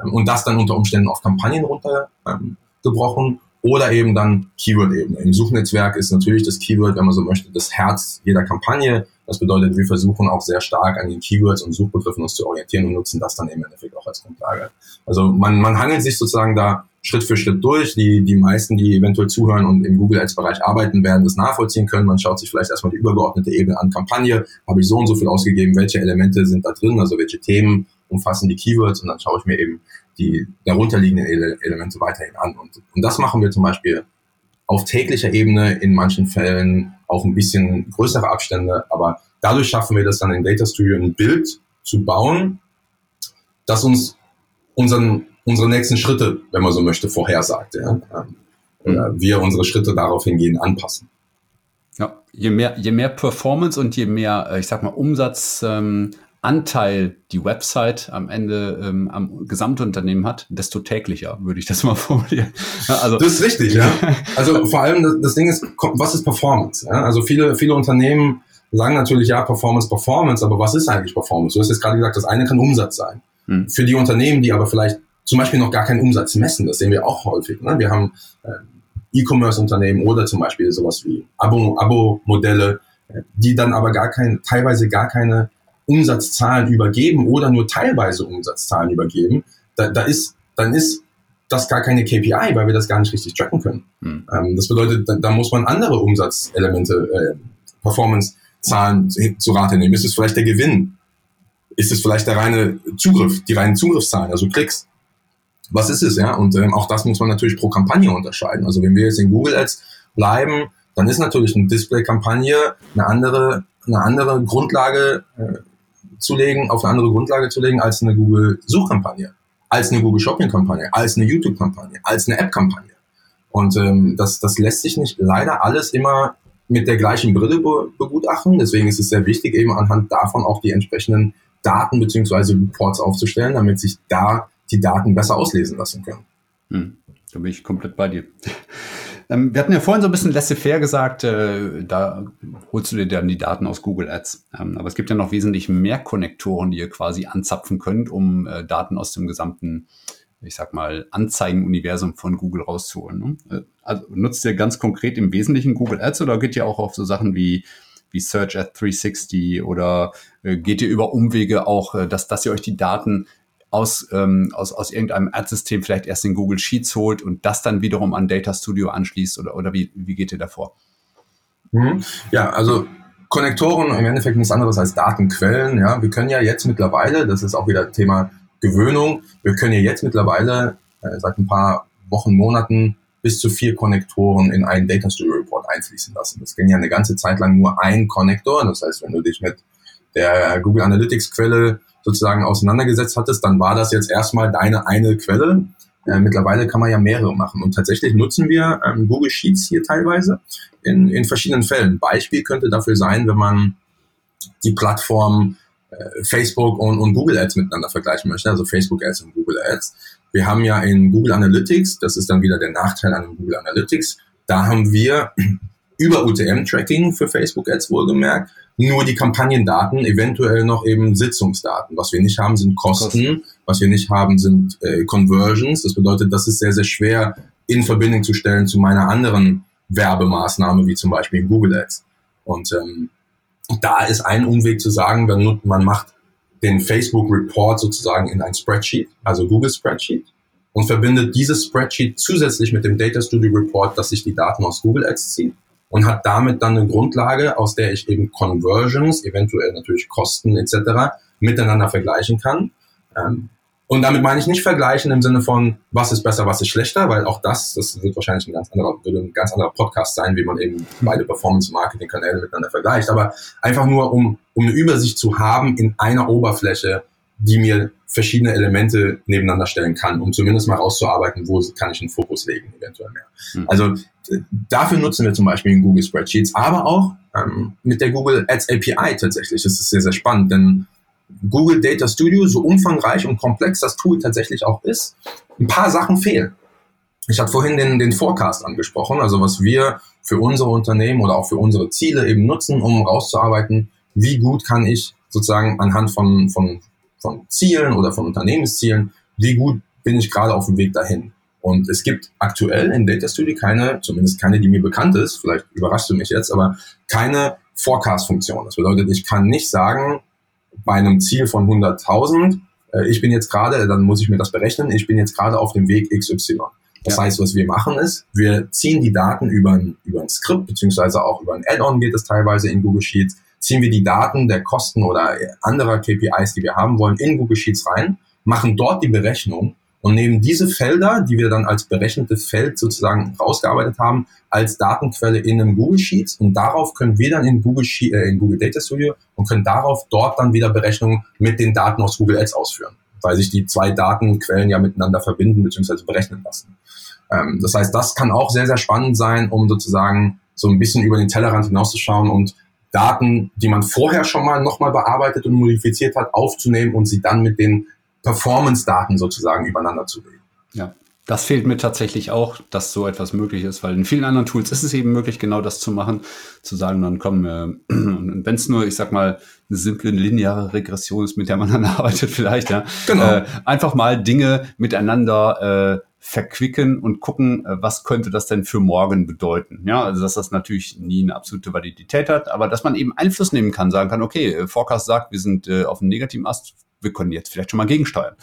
ähm, und das dann unter Umständen auf Kampagnen runtergebrochen ähm, oder eben dann Keyword-Ebene. Im Suchnetzwerk ist natürlich das Keyword, wenn man so möchte, das Herz jeder Kampagne. Das bedeutet, wir versuchen auch sehr stark an den Keywords und Suchbegriffen uns zu orientieren und nutzen das dann im Endeffekt auch als Grundlage. Also man, man hangelt sich sozusagen da Schritt für Schritt durch. Die, die meisten, die eventuell zuhören und im Google Ads Bereich arbeiten, werden das nachvollziehen können. Man schaut sich vielleicht erstmal die übergeordnete Ebene an Kampagne. Habe ich so und so viel ausgegeben? Welche Elemente sind da drin? Also welche Themen umfassen die Keywords? Und dann schaue ich mir eben die darunterliegenden Ele Elemente weiterhin an. Und, und das machen wir zum Beispiel auf täglicher Ebene, in manchen Fällen auch ein bisschen größere Abstände, aber dadurch schaffen wir das dann in Data Studio ein Bild zu bauen, das uns unseren, unsere nächsten Schritte, wenn man so möchte, vorhersagt. Ja? Ähm, oder wir unsere Schritte darauf hingehen anpassen. Ja, je mehr, je mehr Performance und je mehr, äh, ich sag mal, Umsatz ähm, Anteil die Website am Ende ähm, am Gesamtunternehmen hat, desto täglicher, würde ich das mal formulieren. Also, das ist richtig, ja. Also vor allem das, das Ding ist, was ist Performance? Ja? Also viele, viele Unternehmen sagen natürlich, ja, Performance, Performance, aber was ist eigentlich Performance? Du hast jetzt gerade gesagt, das eine kann Umsatz sein. Hm. Für die Unternehmen, die aber vielleicht zum Beispiel noch gar keinen Umsatz messen, das sehen wir auch häufig. Ne? Wir haben äh, E-Commerce-Unternehmen oder zum Beispiel sowas wie Abo-Modelle, Abo äh, die dann aber gar kein, teilweise gar keine Umsatzzahlen übergeben oder nur teilweise Umsatzzahlen übergeben, da, da ist, dann ist das gar keine KPI, weil wir das gar nicht richtig tracken können. Hm. Ähm, das bedeutet, da, da, muss man andere Umsatzelemente, äh, Performance-Zahlen zu Rate nehmen. Ist es vielleicht der Gewinn? Ist es vielleicht der reine Zugriff, die reinen Zugriffszahlen, also Klicks? Was ist es, ja? Und ähm, auch das muss man natürlich pro Kampagne unterscheiden. Also wenn wir jetzt in Google Ads bleiben, dann ist natürlich eine Display-Kampagne eine andere, eine andere Grundlage, äh, zu legen, auf eine andere Grundlage zu legen als eine Google-Suchkampagne, als eine Google-Shopping-Kampagne, als eine YouTube-Kampagne, als eine App-Kampagne. Und ähm, das, das lässt sich nicht leider alles immer mit der gleichen Brille be begutachten. Deswegen ist es sehr wichtig, eben anhand davon auch die entsprechenden Daten beziehungsweise Reports aufzustellen, damit sich da die Daten besser auslesen lassen können. Hm, da bin ich komplett bei dir. Ähm, wir hatten ja vorhin so ein bisschen laissez-faire gesagt, äh, da holst du dir dann die Daten aus Google Ads. Ähm, aber es gibt ja noch wesentlich mehr Konnektoren, die ihr quasi anzapfen könnt, um äh, Daten aus dem gesamten ich sag mal, Anzeigenuniversum von Google rauszuholen. Ne? Äh, also nutzt ihr ganz konkret im Wesentlichen Google Ads oder geht ihr auch auf so Sachen wie, wie Search at 360 oder äh, geht ihr über Umwege auch, äh, dass, dass ihr euch die Daten aus, ähm, aus, aus irgendeinem Ad-System vielleicht erst in Google Sheets holt und das dann wiederum an Data Studio anschließt oder, oder wie, wie geht ihr davor? Mhm. Ja, also Konnektoren im Endeffekt nichts anderes als Datenquellen. Ja, wir können ja jetzt mittlerweile, das ist auch wieder Thema Gewöhnung. Wir können ja jetzt mittlerweile äh, seit ein paar Wochen, Monaten bis zu vier Konnektoren in einen Data Studio Report einfließen lassen. Das ging ja eine ganze Zeit lang nur ein Konnektor. Das heißt, wenn du dich mit der Google Analytics Quelle sozusagen auseinandergesetzt hattest, dann war das jetzt erstmal deine eine Quelle. Äh, mittlerweile kann man ja mehrere machen. Und tatsächlich nutzen wir ähm, Google Sheets hier teilweise in, in verschiedenen Fällen. Beispiel könnte dafür sein, wenn man die Plattform äh, Facebook und, und Google Ads miteinander vergleichen möchte, also Facebook Ads und Google Ads. Wir haben ja in Google Analytics, das ist dann wieder der Nachteil an Google Analytics, da haben wir über UTM-Tracking für Facebook Ads wohlgemerkt, nur die Kampagnendaten, eventuell noch eben Sitzungsdaten. Was wir nicht haben, sind Kosten. Was wir nicht haben, sind äh, Conversions. Das bedeutet, das ist sehr, sehr schwer in Verbindung zu stellen zu meiner anderen Werbemaßnahme, wie zum Beispiel in Google Ads. Und ähm, da ist ein Umweg zu sagen, man, man macht den Facebook Report sozusagen in ein Spreadsheet, also Google Spreadsheet, und verbindet dieses Spreadsheet zusätzlich mit dem Data Studio Report, dass sich die Daten aus Google Ads ziehen und hat damit dann eine Grundlage, aus der ich eben Conversions, eventuell natürlich Kosten etc. miteinander vergleichen kann. Ähm, und damit meine ich nicht vergleichen im Sinne von, was ist besser, was ist schlechter, weil auch das, das wird wahrscheinlich ein ganz anderer, würde ein ganz anderer Podcast sein, wie man eben beide Performance-Marketing-Kanäle miteinander vergleicht. Aber einfach nur, um, um eine Übersicht zu haben in einer Oberfläche, die mir verschiedene Elemente nebeneinander stellen kann, um zumindest mal rauszuarbeiten, wo kann ich einen Fokus legen, eventuell mehr. Mhm. Also dafür nutzen wir zum Beispiel Google Spreadsheets, aber auch ähm, mit der Google Ads API tatsächlich. Das ist sehr, sehr spannend, denn Google Data Studio, so umfangreich und komplex das Tool tatsächlich auch ist, ein paar Sachen fehlen. Ich hatte vorhin den, den Forecast angesprochen, also was wir für unsere Unternehmen oder auch für unsere Ziele eben nutzen, um rauszuarbeiten, wie gut kann ich sozusagen anhand von, von, von Zielen oder von Unternehmenszielen, wie gut bin ich gerade auf dem Weg dahin. Und es gibt aktuell in Data Studio keine, zumindest keine, die mir bekannt ist, vielleicht überrascht du mich jetzt, aber keine Forecast-Funktion. Das bedeutet, ich kann nicht sagen, bei einem Ziel von 100.000, äh, ich bin jetzt gerade, dann muss ich mir das berechnen, ich bin jetzt gerade auf dem Weg XY. Das ja. heißt, was wir machen ist, wir ziehen die Daten über ein, über ein Skript, beziehungsweise auch über ein Add-on geht es teilweise in Google Sheets, ziehen wir die Daten der Kosten oder anderer KPIs, die wir haben wollen, in Google Sheets rein, machen dort die Berechnung und nehmen diese Felder, die wir dann als berechnete Feld sozusagen rausgearbeitet haben, als Datenquelle in einem Google Sheets und darauf können wir dann in Google, Sheet, äh, in Google Data Studio und können darauf dort dann wieder Berechnungen mit den Daten aus Google Ads ausführen, weil sich die zwei Datenquellen ja miteinander verbinden bzw. berechnen lassen. Ähm, das heißt, das kann auch sehr, sehr spannend sein, um sozusagen so ein bisschen über den Tellerrand hinauszuschauen und Daten, die man vorher schon mal nochmal bearbeitet und modifiziert hat, aufzunehmen und sie dann mit den Performance-Daten sozusagen übereinander zu legen. Ja. Das fehlt mir tatsächlich auch, dass so etwas möglich ist, weil in vielen anderen Tools ist es eben möglich, genau das zu machen, zu sagen, dann kommen, äh, und wenn es nur, ich sag mal, eine simple lineare Regression ist, mit der man dann arbeitet, vielleicht, ja, genau. äh, einfach mal Dinge miteinander äh, verquicken und gucken, äh, was könnte das denn für morgen bedeuten. Ja, also dass das natürlich nie eine absolute Validität hat, aber dass man eben Einfluss nehmen kann, sagen kann, okay, äh, Forecast sagt, wir sind äh, auf einem negativen Ast, wir können jetzt vielleicht schon mal gegensteuern.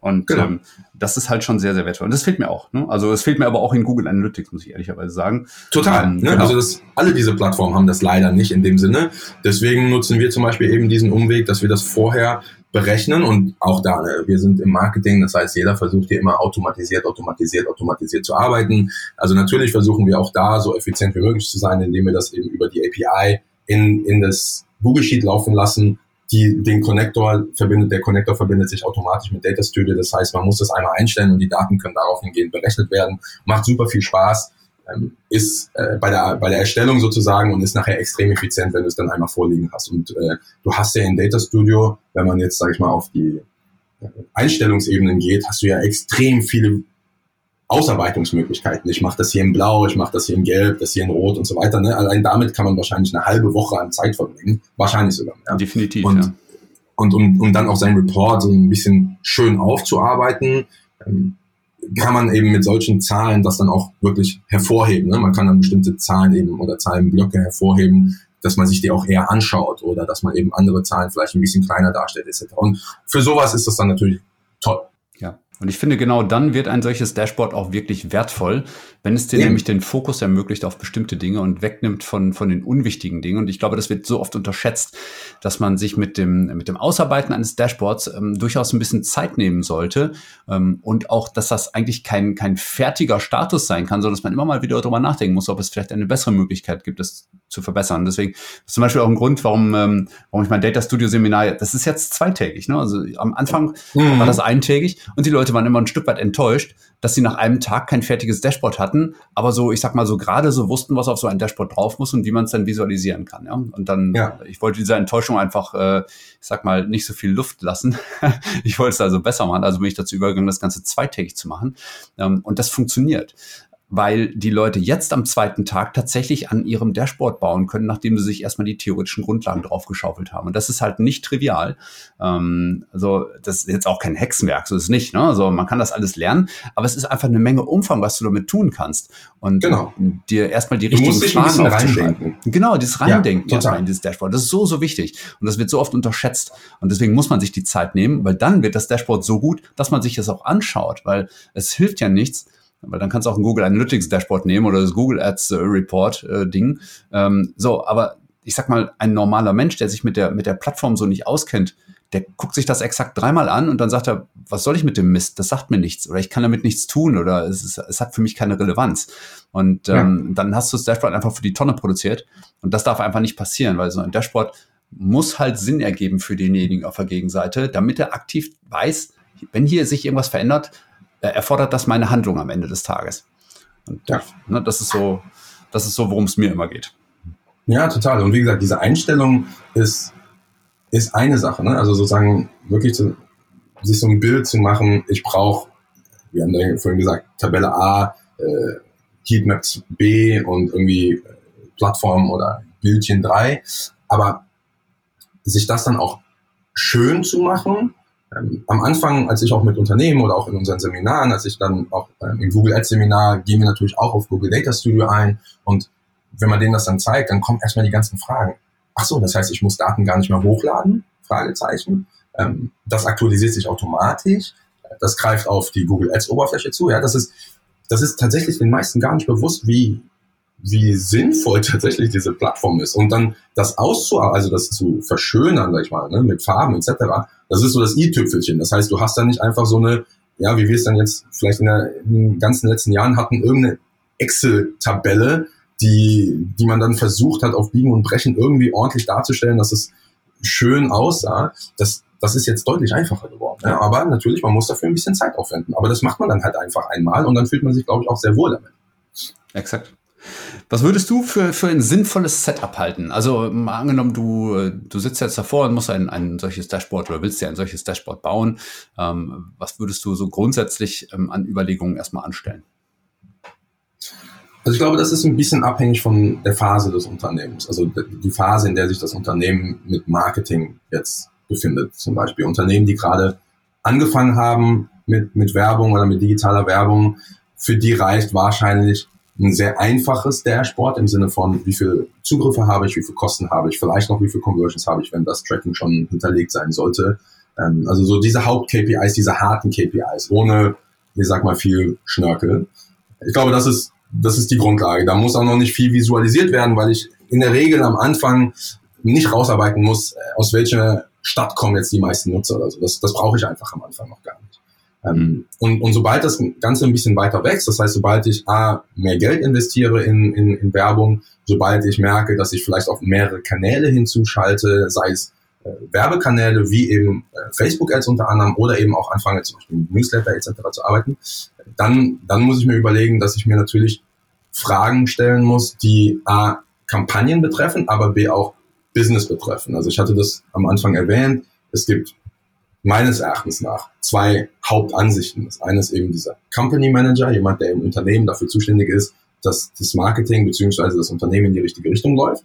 Und genau. ähm, das ist halt schon sehr, sehr wertvoll. Und das fehlt mir auch. Ne? Also es fehlt mir aber auch in Google Analytics, muss ich ehrlicherweise sagen. Total. Ähm, ne? genau. Also das, alle diese Plattformen haben das leider nicht in dem Sinne. Deswegen nutzen wir zum Beispiel eben diesen Umweg, dass wir das vorher berechnen und auch da, ne, wir sind im Marketing, das heißt, jeder versucht hier immer automatisiert, automatisiert, automatisiert zu arbeiten. Also natürlich versuchen wir auch da so effizient wie möglich zu sein, indem wir das eben über die API in, in das Google Sheet laufen lassen die, den Connector verbindet, der Connector verbindet sich automatisch mit Data Studio. Das heißt, man muss das einmal einstellen und die Daten können darauf hingehend berechnet werden. Macht super viel Spaß, ähm, ist äh, bei, der, bei der Erstellung sozusagen und ist nachher extrem effizient, wenn du es dann einmal vorliegen hast. Und äh, du hast ja in Data Studio, wenn man jetzt, sag ich mal, auf die äh, Einstellungsebenen geht, hast du ja extrem viele Ausarbeitungsmöglichkeiten. Ich mache das hier in Blau, ich mache das hier in Gelb, das hier in Rot und so weiter. Ne? Allein damit kann man wahrscheinlich eine halbe Woche an Zeit verbringen, wahrscheinlich sogar mehr. Definitiv. Und, ja. und um, um dann auch seinen Report so ein bisschen schön aufzuarbeiten, ähm, kann man eben mit solchen Zahlen das dann auch wirklich hervorheben. Ne? Man kann dann bestimmte Zahlen eben oder Zahlenblöcke hervorheben, dass man sich die auch eher anschaut oder dass man eben andere Zahlen vielleicht ein bisschen kleiner darstellt etc. Und für sowas ist das dann natürlich toll. Und ich finde, genau dann wird ein solches Dashboard auch wirklich wertvoll, wenn es dir ja. nämlich den Fokus ermöglicht auf bestimmte Dinge und wegnimmt von, von den unwichtigen Dingen. Und ich glaube, das wird so oft unterschätzt, dass man sich mit dem, mit dem Ausarbeiten eines Dashboards ähm, durchaus ein bisschen Zeit nehmen sollte. Ähm, und auch, dass das eigentlich kein, kein fertiger Status sein kann, sondern dass man immer mal wieder darüber nachdenken muss, ob es vielleicht eine bessere Möglichkeit gibt, das zu verbessern. Deswegen ist zum Beispiel auch ein Grund, warum, ähm, warum ich mein Data Studio Seminar, das ist jetzt zweitägig. Ne? Also am Anfang mhm. war das eintägig und die Leute waren immer ein Stück weit enttäuscht, dass sie nach einem Tag kein fertiges Dashboard hatten, aber so, ich sag mal, so gerade so wussten, was auf so ein Dashboard drauf muss und wie man es dann visualisieren kann. Ja? Und dann, ja. ich wollte dieser Enttäuschung einfach, äh, ich sag mal, nicht so viel Luft lassen. ich wollte es also besser machen, also bin ich dazu übergegangen, das Ganze zweitägig zu machen. Ähm, und das funktioniert weil die Leute jetzt am zweiten Tag tatsächlich an ihrem Dashboard bauen können, nachdem sie sich erstmal die theoretischen Grundlagen draufgeschaufelt haben. Und das ist halt nicht trivial. Ähm, also das ist jetzt auch kein Hexenwerk, so ist es nicht. Ne? Also man kann das alles lernen, aber es ist einfach eine Menge Umfang, was du damit tun kannst. Und genau. dir erstmal die richtigen Fragen reindenken. Genau, dieses Reindenken ja, erstmal in dieses Dashboard. Das ist so, so wichtig. Und das wird so oft unterschätzt. Und deswegen muss man sich die Zeit nehmen, weil dann wird das Dashboard so gut, dass man sich das auch anschaut, weil es hilft ja nichts, weil dann kannst du auch ein Google Analytics Dashboard nehmen oder das Google Ads äh, Report äh, Ding. Ähm, so, aber ich sag mal, ein normaler Mensch, der sich mit der, mit der Plattform so nicht auskennt, der guckt sich das exakt dreimal an und dann sagt er, was soll ich mit dem Mist? Das sagt mir nichts oder ich kann damit nichts tun oder es, ist, es hat für mich keine Relevanz. Und ähm, ja. dann hast du das Dashboard einfach für die Tonne produziert und das darf einfach nicht passieren, weil so ein Dashboard muss halt Sinn ergeben für denjenigen auf der Gegenseite, damit er aktiv weiß, wenn hier sich irgendwas verändert, erfordert das meine Handlung am Ende des Tages. Und ja. ne, das ist so, das ist so, worum es mir immer geht. Ja, total. Und wie gesagt, diese Einstellung ist, ist eine Sache. Ne? Also sozusagen wirklich zu, sich so ein Bild zu machen, ich brauche, wir haben ja vorhin gesagt, Tabelle A, äh, Heatmaps B und irgendwie äh, Plattform oder Bildchen 3. Aber sich das dann auch schön zu machen ähm, am Anfang, als ich auch mit Unternehmen oder auch in unseren Seminaren, als ich dann auch ähm, im Google Ads Seminar, gehen wir natürlich auch auf Google Data Studio ein und wenn man denen das dann zeigt, dann kommen erstmal die ganzen Fragen. Ach so, das heißt, ich muss Daten gar nicht mehr hochladen? Fragezeichen. Ähm, das aktualisiert sich automatisch. Das greift auf die Google Ads Oberfläche zu. Ja, das ist, das ist tatsächlich den meisten gar nicht bewusst, wie, wie sinnvoll tatsächlich diese Plattform ist. Und dann das auszuarbeiten, also das zu verschönern, sag ich mal, ne, mit Farben etc., das ist so das i-Tüpfelchen. Das heißt, du hast dann nicht einfach so eine, ja, wie wir es dann jetzt vielleicht in, der, in den ganzen letzten Jahren hatten, irgendeine Excel-Tabelle, die, die man dann versucht hat, auf Biegen und Brechen irgendwie ordentlich darzustellen, dass es schön aussah. Das, das ist jetzt deutlich einfacher geworden. Ja, aber natürlich, man muss dafür ein bisschen Zeit aufwenden. Aber das macht man dann halt einfach einmal und dann fühlt man sich, glaube ich, auch sehr wohl damit. Exakt. Was würdest du für, für ein sinnvolles Setup halten? Also mal angenommen, du, du sitzt jetzt davor und musst ein, ein solches Dashboard oder willst dir ein solches Dashboard bauen. Ähm, was würdest du so grundsätzlich ähm, an Überlegungen erstmal anstellen? Also ich glaube, das ist ein bisschen abhängig von der Phase des Unternehmens. Also die Phase, in der sich das Unternehmen mit Marketing jetzt befindet. Zum Beispiel Unternehmen, die gerade angefangen haben mit, mit Werbung oder mit digitaler Werbung, für die reicht wahrscheinlich ein sehr einfaches Dashboard im Sinne von, wie viel Zugriffe habe ich, wie viel Kosten habe ich, vielleicht noch wie viel Conversions habe ich, wenn das Tracking schon hinterlegt sein sollte. Ähm, also so diese Haupt-KPIs, diese harten KPIs, ohne, ich sag mal, viel Schnörkel. Ich glaube, das ist, das ist die Grundlage. Da muss auch noch nicht viel visualisiert werden, weil ich in der Regel am Anfang nicht rausarbeiten muss, äh, aus welcher Stadt kommen jetzt die meisten Nutzer oder so. Das, das brauche ich einfach am Anfang noch gar nicht. Ähm, und, und sobald das Ganze ein bisschen weiter wächst, das heißt, sobald ich A, mehr Geld investiere in, in, in Werbung, sobald ich merke, dass ich vielleicht auf mehrere Kanäle hinzuschalte, sei es äh, Werbekanäle wie eben äh, Facebook-Ads unter anderem oder eben auch anfange zum Beispiel mit Newsletter etc. zu arbeiten, dann, dann muss ich mir überlegen, dass ich mir natürlich Fragen stellen muss, die A, Kampagnen betreffen, aber B, auch Business betreffen. Also ich hatte das am Anfang erwähnt, es gibt meines Erachtens nach zwei Hauptansichten. Das eine ist eben dieser Company Manager, jemand, der im Unternehmen dafür zuständig ist, dass das Marketing beziehungsweise das Unternehmen in die richtige Richtung läuft.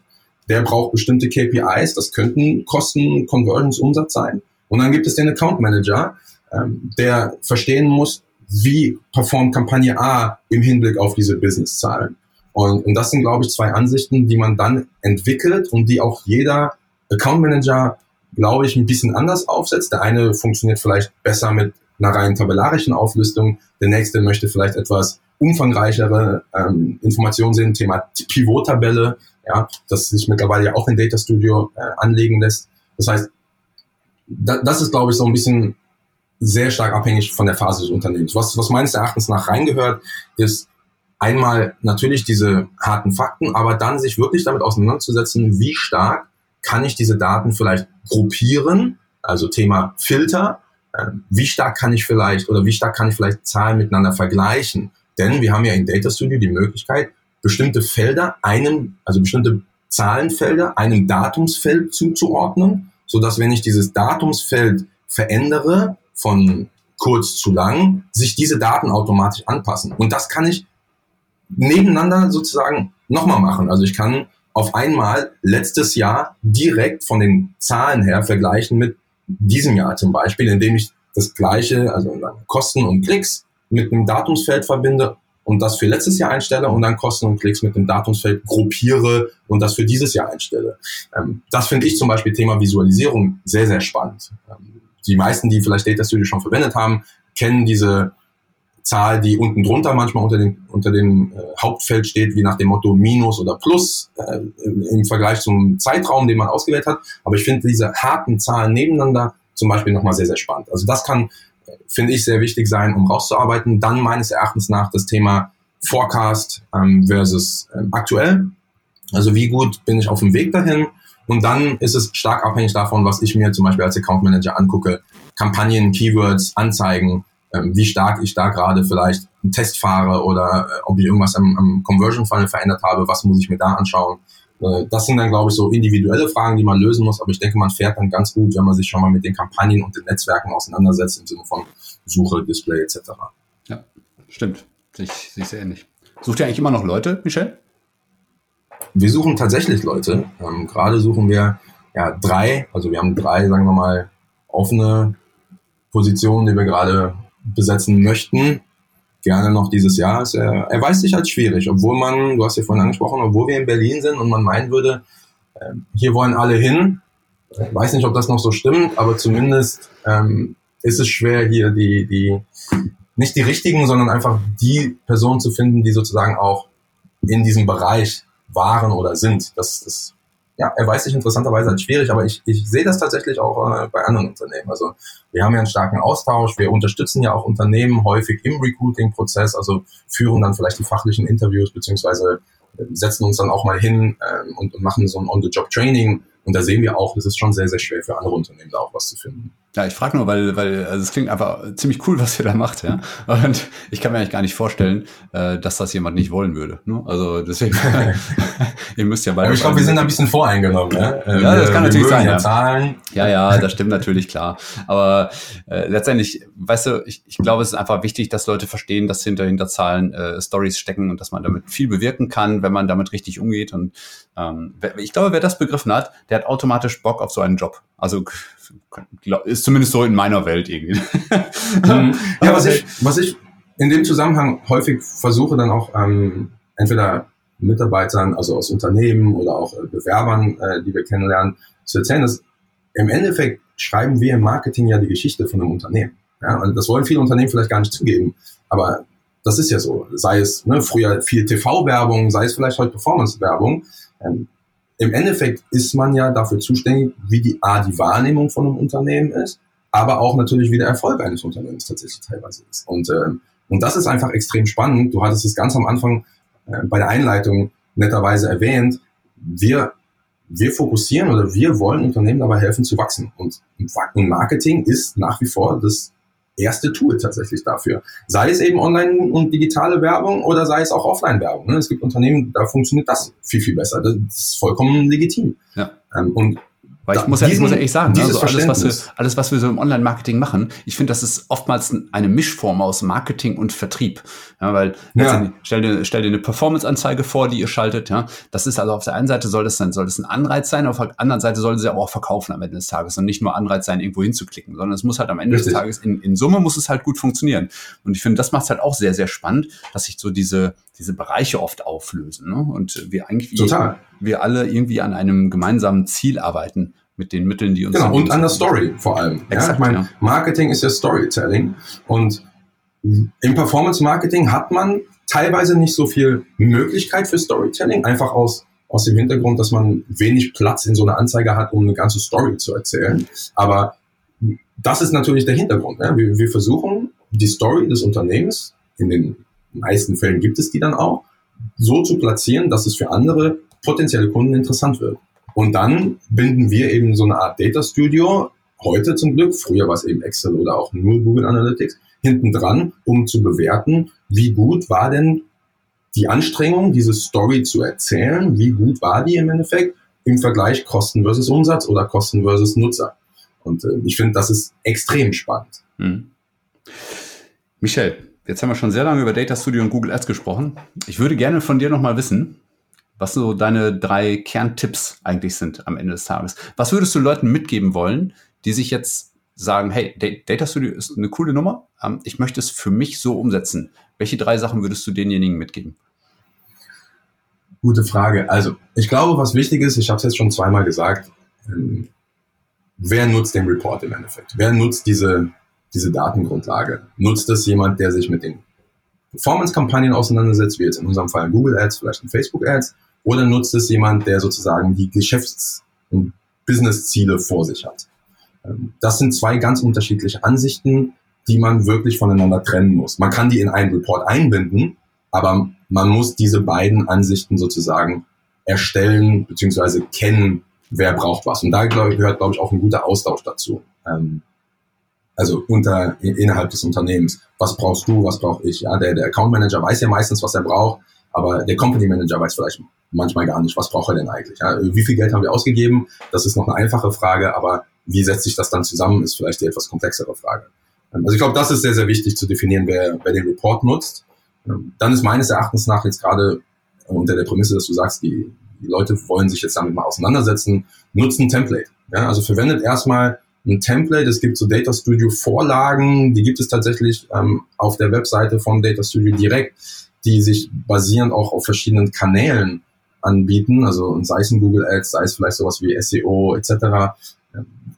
Der braucht bestimmte KPIs, das könnten Kosten, Conversions, Umsatz sein. Und dann gibt es den Account Manager, ähm, der verstehen muss, wie performt Kampagne A im Hinblick auf diese Businesszahlen. Und, und das sind, glaube ich, zwei Ansichten, die man dann entwickelt und die auch jeder Account Manager, glaube ich, ein bisschen anders aufsetzt. Der eine funktioniert vielleicht besser mit einer rein tabellarischen Auflistung, der nächste möchte vielleicht etwas umfangreichere ähm, Informationen sehen, Thema Pivot-Tabelle, ja, das sich mittlerweile ja auch in Data Studio äh, anlegen lässt. Das heißt, da, das ist, glaube ich, so ein bisschen sehr stark abhängig von der Phase des Unternehmens. Was, was meines Erachtens nach reingehört, ist einmal natürlich diese harten Fakten, aber dann sich wirklich damit auseinanderzusetzen, wie stark kann ich diese Daten vielleicht gruppieren, also Thema Filter, äh, wie stark kann ich vielleicht oder wie stark kann ich vielleicht Zahlen miteinander vergleichen? Denn wir haben ja in Data Studio die Möglichkeit, bestimmte Felder einem, also bestimmte Zahlenfelder einem Datumsfeld zuzuordnen, so dass wenn ich dieses Datumsfeld verändere von kurz zu lang, sich diese Daten automatisch anpassen. Und das kann ich nebeneinander sozusagen nochmal machen. Also ich kann auf einmal letztes Jahr direkt von den Zahlen her vergleichen mit diesem Jahr zum Beispiel, indem ich das gleiche, also Kosten und Klicks mit einem Datumsfeld verbinde und das für letztes Jahr einstelle und dann Kosten und Klicks mit dem Datumsfeld gruppiere und das für dieses Jahr einstelle. Ähm, das finde ich zum Beispiel Thema Visualisierung sehr, sehr spannend. Ähm, die meisten, die vielleicht Data Studio schon verwendet haben, kennen diese Zahl, die unten drunter manchmal unter dem, unter dem äh, Hauptfeld steht, wie nach dem Motto Minus oder Plus äh, im, Vergleich zum Zeitraum, den man ausgewählt hat. Aber ich finde diese harten Zahlen nebeneinander zum Beispiel nochmal sehr, sehr spannend. Also das kann, äh, finde ich, sehr wichtig sein, um rauszuarbeiten. Dann meines Erachtens nach das Thema Forecast ähm, versus ähm, aktuell. Also wie gut bin ich auf dem Weg dahin? Und dann ist es stark abhängig davon, was ich mir zum Beispiel als Account Manager angucke. Kampagnen, Keywords, Anzeigen, wie stark ich da gerade vielleicht einen Test fahre oder äh, ob ich irgendwas am, am Conversion Funnel verändert habe, was muss ich mir da anschauen. Äh, das sind dann, glaube ich, so individuelle Fragen, die man lösen muss, aber ich denke, man fährt dann ganz gut, wenn man sich schon mal mit den Kampagnen und den Netzwerken auseinandersetzt, im Sinne von Suche, Display etc. Ja, stimmt. Sehe ich, sehe ich sehr ähnlich. Sucht ihr eigentlich immer noch Leute, Michel? Wir suchen tatsächlich Leute. Ähm, gerade suchen wir ja drei, also wir haben drei, sagen wir mal, offene Positionen, die wir gerade besetzen möchten, gerne noch dieses Jahr. Es, er, er weiß sich als schwierig, obwohl man, du hast ja vorhin angesprochen, obwohl wir in Berlin sind und man meinen würde, äh, hier wollen alle hin. Ich weiß nicht, ob das noch so stimmt, aber zumindest ähm, ist es schwer, hier die, die, nicht die richtigen, sondern einfach die Personen zu finden, die sozusagen auch in diesem Bereich waren oder sind. Das, das ja, erweist sich interessanterweise als schwierig, aber ich, ich sehe das tatsächlich auch äh, bei anderen Unternehmen. Also wir haben ja einen starken Austausch, wir unterstützen ja auch Unternehmen häufig im Recruiting-Prozess, also führen dann vielleicht die fachlichen Interviews beziehungsweise äh, setzen uns dann auch mal hin ähm, und, und machen so ein On-the-Job-Training. Und da sehen wir auch, es ist schon sehr, sehr schwer für andere Unternehmen da auch was zu finden. Ja, ich frage nur, weil, weil also es klingt einfach ziemlich cool, was ihr da macht, ja. Und ich kann mir eigentlich gar nicht vorstellen, äh, dass das jemand nicht wollen würde. Ne? Also deswegen, ihr müsst ja beide. ich glaube, wir sind ein bisschen voreingenommen, ja. ja, das kann natürlich sein. Ja. Zahlen. ja, ja, das stimmt natürlich klar. Aber äh, letztendlich, weißt du, ich, ich glaube, es ist einfach wichtig, dass Leute verstehen, dass hinter hinter Zahlen äh, Stories stecken und dass man damit viel bewirken kann, wenn man damit richtig umgeht. Und ähm, ich glaube, wer das begriffen hat, der hat automatisch Bock auf so einen Job. Also ist zumindest so in meiner Welt irgendwie. Mhm. ja, was ich, was ich in dem Zusammenhang häufig versuche, dann auch ähm, entweder Mitarbeitern, also aus Unternehmen oder auch äh, Bewerbern, äh, die wir kennenlernen, zu erzählen, ist, im Endeffekt schreiben wir im Marketing ja die Geschichte von einem Unternehmen. Ja, und das wollen viele Unternehmen vielleicht gar nicht zugeben, aber das ist ja so. Sei es ne, früher viel TV-Werbung, sei es vielleicht heute Performance-Werbung. Ähm, im Endeffekt ist man ja dafür zuständig, wie die A, die Wahrnehmung von einem Unternehmen ist, aber auch natürlich, wie der Erfolg eines Unternehmens tatsächlich teilweise ist. Und, äh, und das ist einfach extrem spannend. Du hattest es ganz am Anfang äh, bei der Einleitung netterweise erwähnt. Wir wir fokussieren oder wir wollen Unternehmen dabei helfen zu wachsen. Und Marketing ist nach wie vor das erste Tool tatsächlich dafür. Sei es eben online und digitale Werbung oder sei es auch Offline-Werbung. Ne? Es gibt Unternehmen, da funktioniert das viel, viel besser. Das ist vollkommen legitim. Ja. Ähm, und weil ich, muss ja, ich muss ja ehrlich sagen, ne, also alles, was wir, alles, was wir so im Online-Marketing machen, ich finde, das ist oftmals eine Mischform aus Marketing und Vertrieb. Ja, weil ja. stell, dir, stell dir eine Performance-Anzeige vor, die ihr schaltet. Ja, das ist also auf der einen Seite soll das dann soll das ein Anreiz sein, auf der anderen Seite soll sie aber auch verkaufen am Ende des Tages und nicht nur Anreiz sein, irgendwo hinzuklicken, sondern es muss halt am Ende Richtig. des Tages in, in Summe muss es halt gut funktionieren. Und ich finde, das macht es halt auch sehr, sehr spannend, dass sich so diese diese Bereiche oft auflösen ne? und wir eigentlich Total. Wir alle irgendwie an einem gemeinsamen Ziel arbeiten mit den Mitteln, die uns genau und an der Story vor allem. Exakt, ja, ich meine, ja. Marketing ist ja Storytelling und im Performance Marketing hat man teilweise nicht so viel Möglichkeit für Storytelling, einfach aus aus dem Hintergrund, dass man wenig Platz in so einer Anzeige hat, um eine ganze Story zu erzählen. Aber das ist natürlich der Hintergrund. Ne? Wir, wir versuchen, die Story des Unternehmens in den meisten Fällen gibt es die dann auch, so zu platzieren, dass es für andere potenzielle Kunden interessant wird. Und dann binden wir eben so eine Art Data Studio, heute zum Glück, früher war es eben Excel oder auch nur Google Analytics, hinten dran, um zu bewerten, wie gut war denn die Anstrengung, diese Story zu erzählen, wie gut war die im Endeffekt im Vergleich Kosten versus Umsatz oder Kosten versus Nutzer. Und äh, ich finde, das ist extrem spannend. Hm. Michel, Jetzt haben wir schon sehr lange über Data Studio und Google Ads gesprochen. Ich würde gerne von dir nochmal wissen, was so deine drei Kerntipps eigentlich sind am Ende des Tages. Was würdest du Leuten mitgeben wollen, die sich jetzt sagen, hey, Data Studio ist eine coole Nummer, ähm, ich möchte es für mich so umsetzen. Welche drei Sachen würdest du denjenigen mitgeben? Gute Frage. Also, ich glaube, was wichtig ist, ich habe es jetzt schon zweimal gesagt, ähm, wer nutzt den Report im Endeffekt? Wer nutzt diese diese Datengrundlage? Nutzt das jemand, der sich mit den Performance-Kampagnen auseinandersetzt, wie jetzt in unserem Fall Google Ads, vielleicht in Facebook Ads, oder nutzt es jemand, der sozusagen die Geschäfts- und Business-Ziele vor sich hat? Ähm, das sind zwei ganz unterschiedliche Ansichten, die man wirklich voneinander trennen muss. Man kann die in einen Report einbinden, aber man muss diese beiden Ansichten sozusagen erstellen bzw. kennen, wer braucht was. Und da gehört, glaube ich, auch ein guter Austausch dazu. Ähm, also unter, innerhalb des Unternehmens. Was brauchst du, was brauche ich? Ja, der, der Account Manager weiß ja meistens, was er braucht, aber der Company Manager weiß vielleicht manchmal gar nicht, was braucht er denn eigentlich? Ja? Wie viel Geld haben wir ausgegeben? Das ist noch eine einfache Frage, aber wie setzt sich das dann zusammen, ist vielleicht die etwas komplexere Frage. Also ich glaube, das ist sehr, sehr wichtig zu definieren, wer, wer den Report nutzt. Dann ist meines Erachtens nach jetzt gerade unter der Prämisse, dass du sagst, die, die Leute wollen sich jetzt damit mal auseinandersetzen, nutzen Template. Ja? Also verwendet erstmal ein Template. Es gibt so Data Studio Vorlagen, die gibt es tatsächlich ähm, auf der Webseite von Data Studio direkt, die sich basierend auch auf verschiedenen Kanälen anbieten, also sei es in Google Ads, sei es vielleicht sowas wie SEO etc.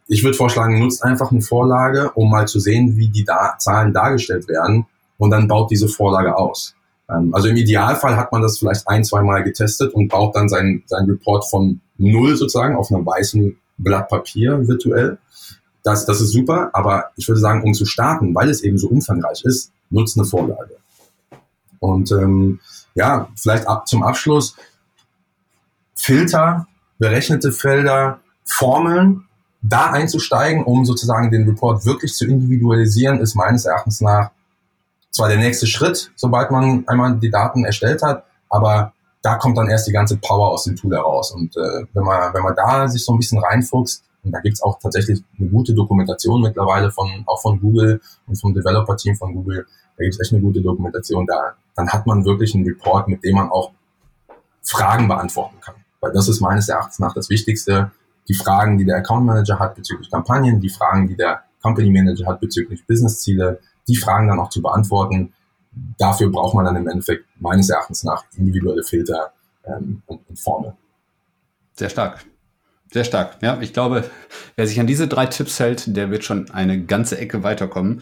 Ich würde vorschlagen, nutzt einfach eine Vorlage, um mal zu sehen, wie die da Zahlen dargestellt werden und dann baut diese Vorlage aus. Ähm, also im Idealfall hat man das vielleicht ein, zwei Mal getestet und baut dann seinen, seinen Report von null sozusagen auf einem weißen Blatt Papier virtuell das, das ist super, aber ich würde sagen, um zu starten, weil es eben so umfangreich ist, nutzt eine Vorlage. Und ähm, ja, vielleicht ab zum Abschluss Filter, berechnete Felder, Formeln, da einzusteigen, um sozusagen den Report wirklich zu individualisieren, ist meines Erachtens nach zwar der nächste Schritt, sobald man einmal die Daten erstellt hat, aber da kommt dann erst die ganze Power aus dem Tool heraus. Und äh, wenn man wenn man da sich so ein bisschen reinfuchst, und da gibt's auch tatsächlich eine gute Dokumentation mittlerweile von, auch von Google und vom Developer-Team von Google. Da gibt's echt eine gute Dokumentation. Da, dann hat man wirklich einen Report, mit dem man auch Fragen beantworten kann. Weil das ist meines Erachtens nach das Wichtigste. Die Fragen, die der Account Manager hat bezüglich Kampagnen, die Fragen, die der Company Manager hat bezüglich Businessziele, die Fragen dann auch zu beantworten. Dafür braucht man dann im Endeffekt meines Erachtens nach individuelle Filter ähm, und, und Formeln. Sehr stark. Sehr stark. Ja, ich glaube, wer sich an diese drei Tipps hält, der wird schon eine ganze Ecke weiterkommen.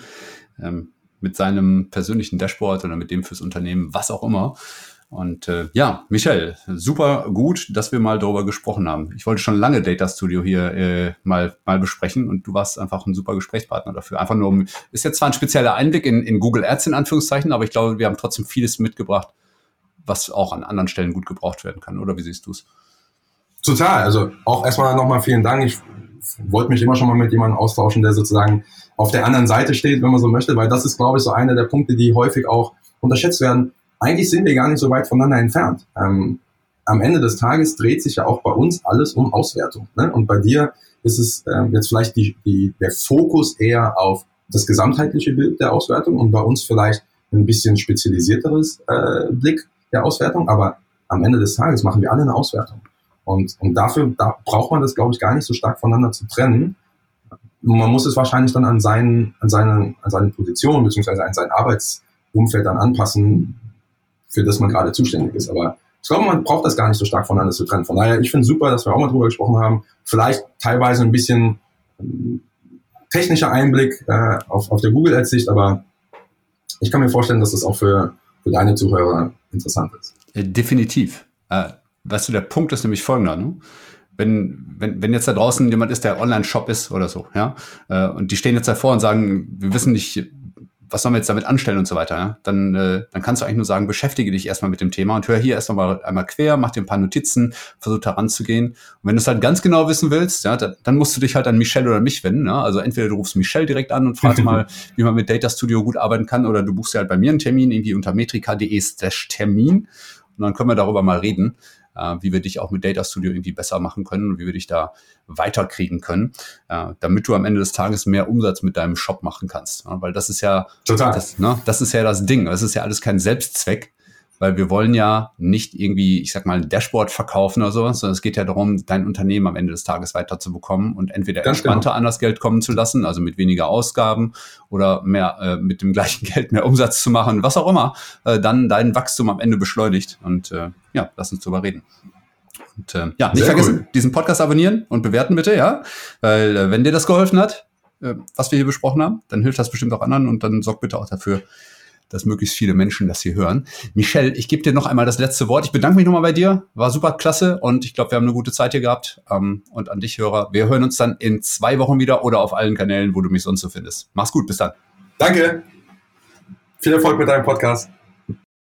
Ähm, mit seinem persönlichen Dashboard oder mit dem fürs Unternehmen, was auch immer. Und äh, ja, Michel, super gut, dass wir mal darüber gesprochen haben. Ich wollte schon lange Data Studio hier äh, mal, mal besprechen und du warst einfach ein super Gesprächspartner dafür. Einfach nur ist jetzt zwar ein spezieller Einblick in, in Google Ads in Anführungszeichen, aber ich glaube, wir haben trotzdem vieles mitgebracht, was auch an anderen Stellen gut gebraucht werden kann. Oder wie siehst du es? Total. Also auch erstmal nochmal vielen Dank. Ich wollte mich immer schon mal mit jemandem austauschen, der sozusagen auf der anderen Seite steht, wenn man so möchte, weil das ist, glaube ich, so einer der Punkte, die häufig auch unterschätzt werden. Eigentlich sind wir gar nicht so weit voneinander entfernt. Ähm, am Ende des Tages dreht sich ja auch bei uns alles um Auswertung. Ne? Und bei dir ist es äh, jetzt vielleicht die, die, der Fokus eher auf das gesamtheitliche Bild der Auswertung und bei uns vielleicht ein bisschen spezialisierteres äh, Blick der Auswertung. Aber am Ende des Tages machen wir alle eine Auswertung. Und, und dafür da braucht man das, glaube ich, gar nicht so stark voneinander zu trennen. Man muss es wahrscheinlich dann an, seinen, an, seine, an seine Position beziehungsweise an sein Arbeitsumfeld dann anpassen, für das man gerade zuständig ist. Aber ich glaube, man braucht das gar nicht so stark voneinander zu trennen. Von daher, ich finde super, dass wir auch mal drüber gesprochen haben. Vielleicht teilweise ein bisschen ähm, technischer Einblick äh, auf, auf der Google Ads-Sicht, aber ich kann mir vorstellen, dass das auch für, für deine Zuhörer interessant ist. Äh, definitiv. Äh, weißt du, der Punkt ist nämlich folgender. Ne? Wenn, wenn, wenn jetzt da draußen jemand ist, der Online-Shop ist oder so, ja, äh, und die stehen jetzt davor und sagen, wir wissen nicht, was sollen wir jetzt damit anstellen und so weiter, ja? dann, äh, dann kannst du eigentlich nur sagen, beschäftige dich erstmal mit dem Thema und hör hier erst mal einmal quer, mach dir ein paar Notizen, versuch da ranzugehen. Und wenn du es halt ganz genau wissen willst, ja, dann, dann musst du dich halt an Michelle oder mich wenden. Ja? Also entweder du rufst Michelle direkt an und fragst mal, wie man mit Data Studio gut arbeiten kann, oder du buchst dir halt bei mir einen Termin, irgendwie unter metrika.de slash Termin und dann können wir darüber mal reden äh, wie wir dich auch mit Data Studio irgendwie besser machen können und wie wir dich da weiterkriegen können, äh, damit du am Ende des Tages mehr Umsatz mit deinem Shop machen kannst. Ja, weil das ist ja, Total. Das, ne, das ist ja das Ding. Das ist ja alles kein Selbstzweck, weil wir wollen ja nicht irgendwie, ich sag mal, ein Dashboard verkaufen oder sowas, sondern es geht ja darum, dein Unternehmen am Ende des Tages weiter zu bekommen und entweder Ganz entspannter genau. an das Geld kommen zu lassen, also mit weniger Ausgaben oder mehr äh, mit dem gleichen Geld mehr Umsatz zu machen, was auch immer, äh, dann dein Wachstum am Ende beschleunigt. Und äh, ja, lass uns drüber reden. Und äh, ja, nicht Sehr vergessen, cool. diesen Podcast abonnieren und bewerten bitte, ja. Weil äh, wenn dir das geholfen hat, äh, was wir hier besprochen haben, dann hilft das bestimmt auch anderen und dann sorg bitte auch dafür, dass möglichst viele Menschen das hier hören. Michelle, ich gebe dir noch einmal das letzte Wort. Ich bedanke mich nochmal bei dir. War super klasse und ich glaube, wir haben eine gute Zeit hier gehabt. Ähm, und an dich, Hörer, wir hören uns dann in zwei Wochen wieder oder auf allen Kanälen, wo du mich sonst so findest. Mach's gut, bis dann. Danke. Viel Erfolg mit deinem Podcast.